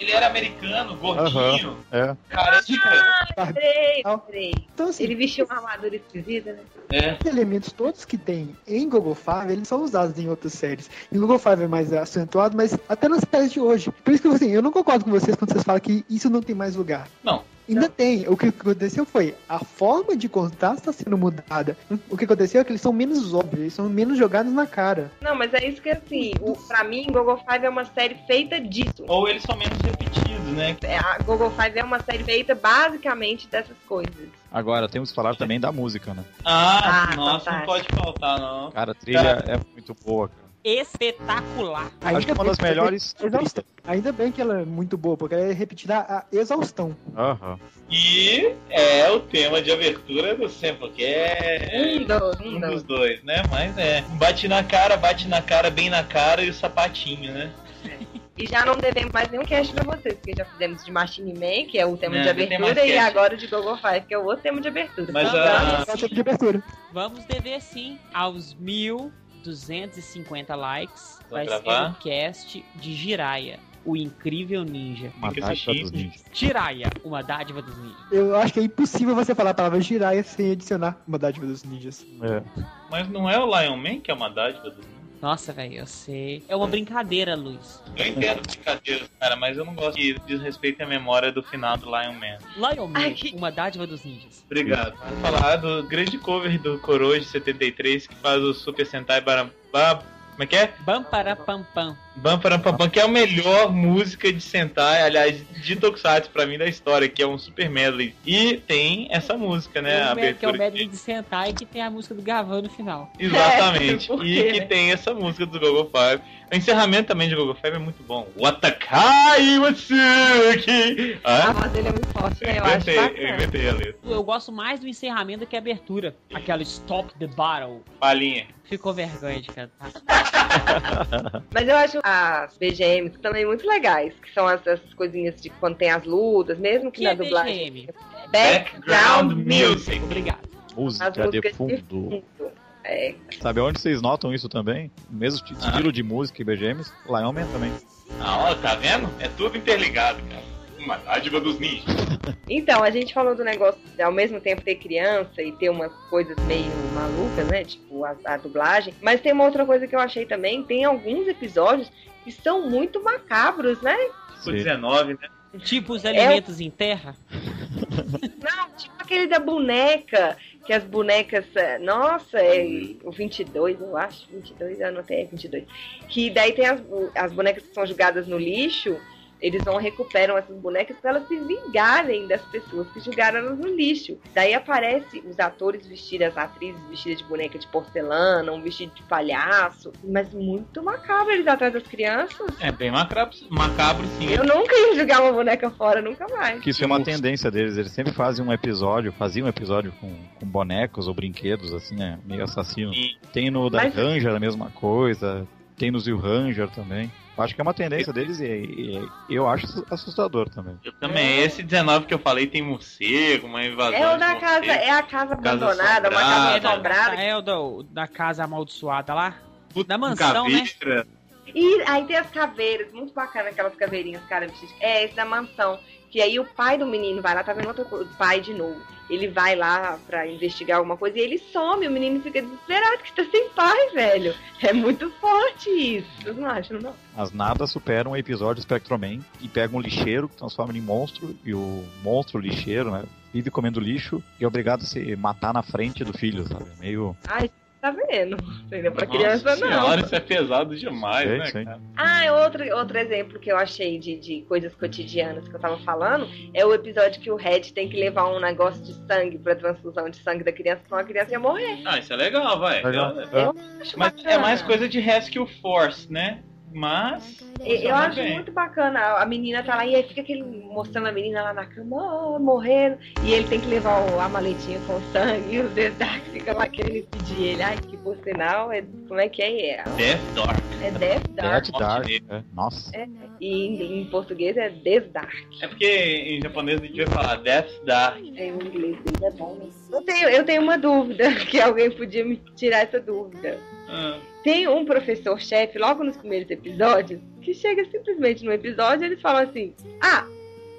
Ele era americano, gordinho, É. careca. Lembrei, Não. lembrei. Então, assim, Ele vestiu uma armadura esquisita, né? É. Os elementos todos que tem em Google Five, eles são usados em outras séries. Em Google Five é mais acentuado, mas até nas séries de hoje. Por isso que assim, eu não concordo com vocês quando vocês falam que isso não tem mais lugar. Não. Ainda tem. O que aconteceu foi a forma de contar está sendo mudada. O que aconteceu é que eles são menos óbvios, eles são menos jogados na cara. Não, mas é isso que assim, o, pra mim, Google Five é uma série feita disso. Ou eles são menos repetidos, né? É, A Google Five é uma série feita basicamente dessas coisas. Agora, temos que falar também da música, né? Ah, Ah, nossa, não fantástico. pode faltar, não. Cara, a trilha é muito boa, cara. Espetacular. Acho que é uma das melhores. Exaustão. Ainda bem que ela é muito boa, porque ela é repetida a exaustão. Aham. E é o tema de abertura do Samplecast. Um, dois, um, Um dois. dos dois, né? Mas é. Bate na cara, bate na cara, bem na cara e o sapatinho, né? E já não devemos mais nenhum cast pra vocês, porque já fizemos de Machine Man, que é o tema É, de abertura, e agora o de Google Five, que é o outro tema de abertura. Mas Então, a- É o tempo de abertura. Vamos dever sim aos 1250 likes. Vai Vai ser gravar? o cast de Jiraya, o incrível ninja. Uma dádiva dos ninjas. Jiraya, uma dádiva dos ninjas. Eu acho que é impossível você falar a palavra Jiraiya sem adicionar uma dádiva dos ninjas. É. Mas não é o Lion Man que é uma dádiva do mundo? Nossa, velho, eu sei. É uma brincadeira, Luiz. Eu entendo brincadeiras, cara, mas eu não gosto que desrespeite a memória do final do Lion Man. Lion Man, Ai, que- uma dádiva dos ninjas. Obrigado. Vamos falar do grande cover do Coroa de 73 que faz o Super Sentai Bara... Como é que é? Bam para pam pam. Bam Param Pam Pam, que é a melhor música de Sentai, aliás, de Tokusatsu pra mim da história, que é um super medley. E tem essa música, né? a O me- que é o abertura medley de Sentai que tem a música do Gavan no final. Exatamente. É, por e quê, que né? tem essa música do Gogo Five. O encerramento também de Gogo Five é muito bom. Watakai Watsuki! A Ah, voz dele é muito forte, né? eu Eu acho inventei, eu inventei a letra. Eu gosto mais do encerramento do que a abertura. Aquela Stop the Battle. Palhinha. Ficou vergonha de cantar. Mas eu acho as BGMs também muito legais, que são as- essas coisinhas de quando tem as lutas, mesmo que, Que na é dublagem. BGM? Background Music. Obrigado. Música As de fundo. É, Sabe onde vocês notam isso também? O mesmo Ah. estilo de música e BGMs, Lion Man também. Ah, ó, tá vendo? É tudo interligado, cara. Uma dádiva dos ninjas. Então, a gente falou do negócio de ao mesmo tempo ter criança e ter umas coisas meio malucas, né? Tipo a, a dublagem. Mas tem uma outra coisa que eu achei também: tem alguns episódios que são muito macabros, né? Ficou 19, né? Tipo os alimentos em terra. Não, tipo aquele da boneca, que as bonecas. eh, Nossa, é o 22, eu acho. 22, eu anotei, é 22. Que daí tem as, as bonecas que são jogadas no lixo. Eles vão recuperam essas bonecas para elas se vingarem das pessoas que jogaram elas no lixo. Daí aparece os atores vestidos, as atrizes vestidas de boneca de porcelana, um vestido de palhaço, mas muito macabro eles atrás das crianças. É bem macabro, macabro sim. Eu nunca ia jogar uma boneca fora, nunca mais. Que isso é uma tendência deles. Eles sempre fazem um episódio, faziam um episódio com, com bonecos ou brinquedos, assim, né? Meio assassino. Sim. Tem no da Mas- Ranger a mesma coisa. Tem no Zil Ranger também. Acho que é uma tendência deles e, e- e eu acho assustador também. Eu também. Esse 19 que eu falei tem morcego, uma invasão. É o da é casa, é a casa abandonada, uma casa É da, assombrada. é o do- da casa amaldiçoada lá. Puta, da mansão, né? E aí tem as caveiras, muito bacana aquelas caveirinhas, cara. vestidas. É, esse da mansão. Que aí o pai do menino vai lá, tá vendo outro co- pai de novo. Ele vai lá pra investigar alguma coisa e ele some. O menino fica desesperado, que tá sem pai, velho. É muito forte isso. Vocês não acham, não? As nada superam o episódio Spectroman e pegam um lixeiro que transforma em monstro e o monstro lixeiro, né? Vive comendo lixo e é obrigado a se matar na frente do filho, sabe? Meio. Ai, tá vendo? Entendeu? Pra Nossa criança, não. senhora, isso é pesado demais, Sei, né, sei. cara? Ah, é outro, outro exemplo que eu achei de, de coisas cotidianas que eu tava falando é o episódio que o Red tem que levar um negócio de sangue pra transfusão de sangue da criança, senão a criança ia morrer. Ah, isso é legal, vai. Legal. É. Mas bacana. é mais coisa de Rescue Force, né? Mas. Eu, acho bem. muito bacana. A menina tá lá e aí fica aquele mostrando a menina lá na cama, morrendo. E ele tem que levar o- a maletinha com sangue. E o The Dark fica lá querendo impedir ele. Ai, que por sinal, é, como é que é? É, Death Dark. é Death Dark. Death Dark. É. Nossa. E em, em português é Death Dark. É porque em japonês a gente vai falar Death Dark. É, o inglês é bom, né? Eu tenho, eu tenho uma dúvida, que alguém podia me tirar essa dúvida. Ah, Tem um professor-chefe, logo nos primeiros episódios, que chega simplesmente no episódio e eles falam assim: Ah,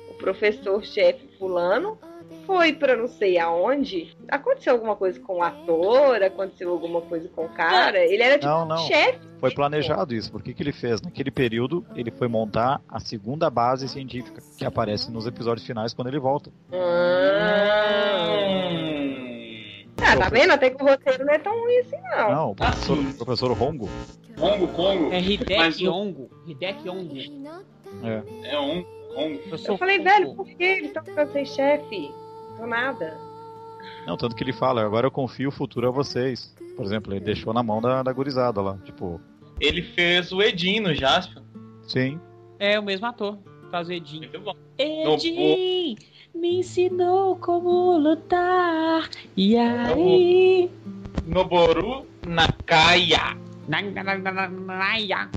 o professor-chefe fulano foi pra não sei aonde. Aconteceu alguma coisa com o ator, aconteceu alguma coisa com o cara. Ele era tipo Não, não. chefe. Foi planejado isso. Por que, que ele fez? Naquele período, ele foi montar a segunda base científica, que aparece nos episódios finais quando ele volta. Ah. Ah, tá vendo? Até que o roteiro não é tão ruim assim, não. Não, o professor, o professor Hongo. Congo, Congo. É Mas Hideki o- Ongo. Hideki Ongo. É. É um Congo. Eu, Eu falei, Ongo. velho, por que eles estão ficando sem chefe? Do nada. Não, tanto que ele fala, agora eu confio o futuro a vocês. Por exemplo, ele deixou na mão da, da gurizada lá. Tipo, Ele fez o Edin no Jasper. sim. É o mesmo ator. Faz o Edin. Muito bom. Edin me ensinou como lutar. E aí. Noboru Nakaya. Na- na- na- na- na- na-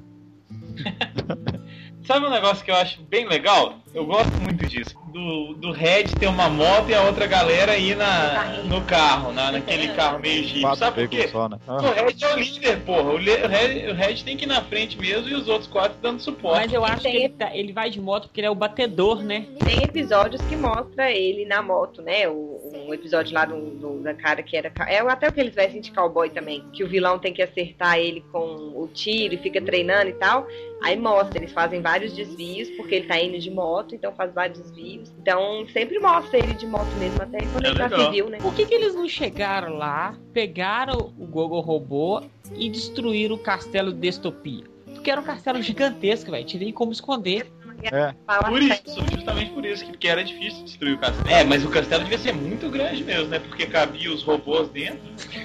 Sabe um negócio que eu acho bem legal? Eu gosto muito disso. Do, do Red ter uma moto e a outra galera ir na, no carro, na, naquele carro meio. Quatro Sabe por quê? só, né? Ah, O Red é o líder, porra. O, le- o Red, o Red tem que ir na frente mesmo e os outros quatro dando suporte. Mas eu acho que tem- ele, tá- ele vai de moto porque ele é o batedor, né? Tem episódios que mostra ele na moto, né? O, um episódio lá do, do- da cara que era. É até o que eles vestem de cowboy também. Que o vilão tem que acertar ele com o tiro e fica treinando e tal. Aí mostra, eles fazem vários desvios, porque ele tá indo de moto, então faz vários desvios. Então sempre mostra ele de moto mesmo, até quando É ele tá legal. civil, né? Por que, que eles não chegaram lá, pegaram o Gogo Robô e destruíram o castelo de Destopia? porque era um castelo gigantesco, velho. Tinha nem como esconder. É. Por isso, justamente por isso, que, que era difícil destruir o castelo. É, mas o castelo devia ser muito grande mesmo, né? Porque cabia os robôs dentro.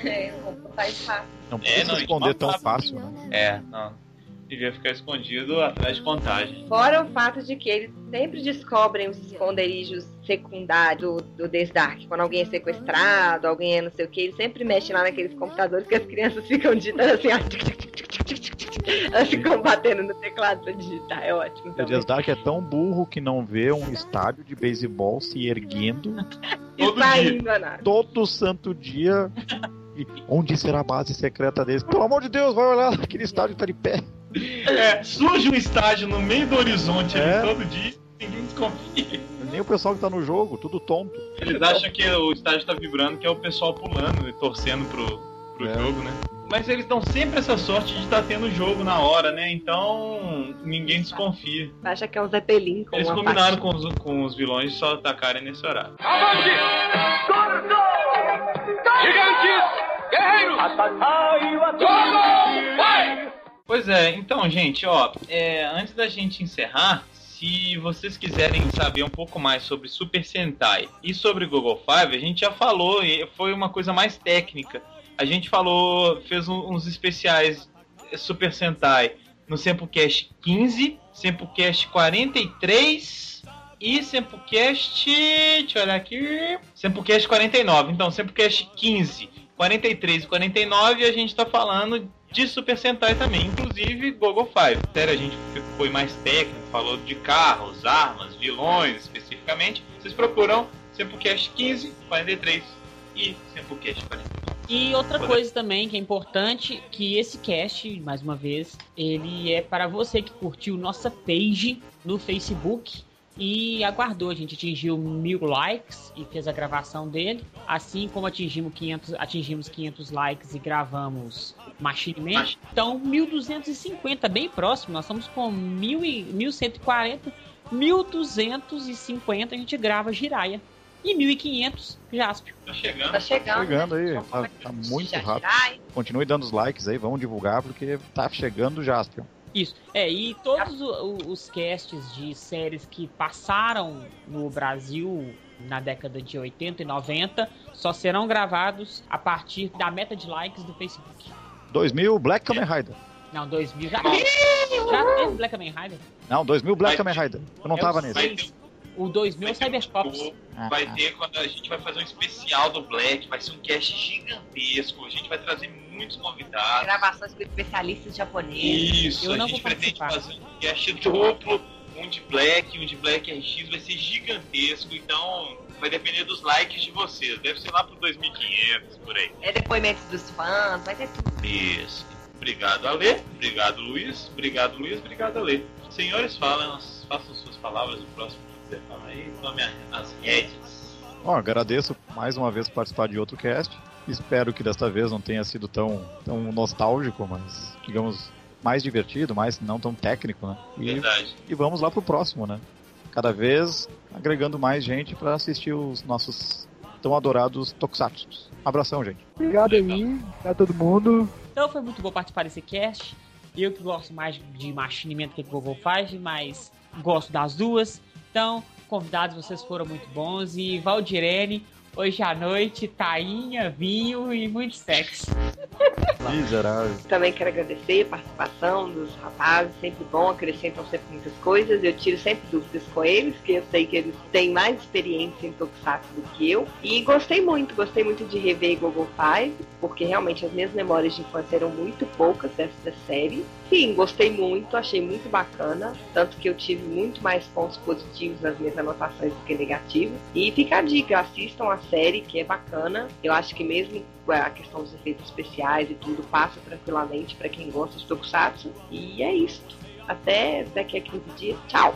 É, vou faz fácil. Não É, precisa não, esconder tão fácil, né? É, não. Devia ficar escondido atrás de contagem. Fora o fato de que eles sempre descobrem os esconderijos secundários do, do This Dark. Quando alguém é sequestrado, alguém é não sei o que, eles sempre mexem lá naqueles computadores que as crianças ficam digitando assim, ó. tic, tic, tic, tic, tic, tic. Elas ficam batendo no teclado pra digitar. É ótimo. O Também. Dias Dark é tão burro que não vê um estádio de beisebol se erguendo E todo saindo, Ana. todo santo dia. Onde será a base secreta deles? Pelo amor de Deus, vai olhar, aquele estádio tá de pé. É, surge um estádio no meio do horizonte É. ali todo dia, ninguém desconfia. Nem o pessoal que tá no jogo, tudo tonto. Eles acham que o estádio tá vibrando, que é o pessoal pulando e torcendo pro, pro É. jogo, né? Mas eles dão sempre essa sorte de estar tendo jogo na hora, né? Então ninguém desconfia. Acha que é um Zeppelin com Eles combinaram parte. com os, com os vilões de só atacarem nesse horário. Avante! Gigantes! Guerreiros! Como? Vai! Pois é, então, gente, ó, é, antes da gente encerrar, se vocês quiserem saber um pouco mais sobre Super Sentai e sobre Google Five, a gente já falou e foi uma coisa mais técnica. A gente falou, fez uns especiais Super Sentai no Sempocast 15, Sempocast 43 e Sempocast. Deixa eu olhar aqui. Sempocast 49. Então, Sempocast 15, 43 e 49 a gente tá falando de Super Sentai também, inclusive Google Five. Sério, a gente foi mais técnico, falou de carros, armas, vilões especificamente. Vocês procuram Sempocast 15, 43 e Sempocast 49. E outra coisa também que é importante, que esse cast, mais uma vez, ele é para você que curtiu nossa page no Facebook e aguardou. A gente atingiu mil likes e fez a gravação dele. Assim como atingimos 500, atingimos 500 likes e gravamos Machine Man. Então, 1250, bem próximo. Nós estamos com 1000 e- 1140. 1250 a gente grava Jiraya. E 1500 Jaspio. Tá chegando. Tá chegando. Chegando aí, tá, tá muito rápido. Continue dando os likes aí, vamos divulgar, porque tá chegando o Jaspion. Isso. É, e todos o- o- os casts de séries que passaram no Brasil na década de 80 e 90 só serão gravados a partir da meta de likes do Facebook. 2000 Black Kamen Rider. Não, 2000 já Já teve Black Kamen Rider? Não, 2000 Black Vai- Kamen Rider. Eu não tava nesse. Vai O 2000 é Vai Cybercops. show, Ah, Vai ah. ter quando a gente vai fazer um especial do Black, vai ser um cast gigantesco, a gente vai trazer muitos convidados. Gravações com especialistas japoneses. Isso, Eu a não gente vou pretende participar. fazer um cast duplo, um de Black, um de Black RX, vai ser gigantesco, então vai depender dos likes de vocês, deve ser lá pro 2500, por aí. É depoimentos dos fãs, vai ter tudo. Isso. Obrigado, Ale. Obrigado, Luiz. Obrigado, Luiz. Obrigado, Ale. Senhores, falam, façam suas palavras no próximo que você fala aí. Tome as rédeas. Bom, agradeço mais uma vez por participar de outro cast. Espero que desta vez não tenha sido tão, tão nostálgico, mas digamos mais divertido, mais não tão técnico, né? E, Verdade. e vamos lá pro próximo, né? Cada vez agregando mais gente para assistir os nossos tão adorados Tokusatsu. Abração, gente. Obrigado aí a todo mundo. Então foi muito bom participar desse cast. Eu que gosto mais de machinimento que o Google faz, mas gosto das duas. Então, convidados, vocês foram muito bons. E Valdirene, hoje à noite, tainha, vinho e muito sexo. Miserável. Também quero agradecer a participação dos rapazes, sempre bom, acrescentam sempre muitas coisas. Eu tiro sempre dúvidas com eles, que eu sei que eles têm mais experiência em Tokusatsu do que eu. E gostei muito, gostei muito de rever Google Five, porque realmente as minhas memórias de infância eram muito poucas dessa série. Sim, gostei muito, achei muito bacana, tanto que eu tive muito mais pontos positivos nas minhas anotações do que negativos. E fica a dica, assistam a série, que é bacana. Eu acho que mesmo é, a questão dos efeitos especiais e tudo passa tranquilamente para quem gosta de Tokusatsu. E é isso. Até daqui a 15 dias. Tchau!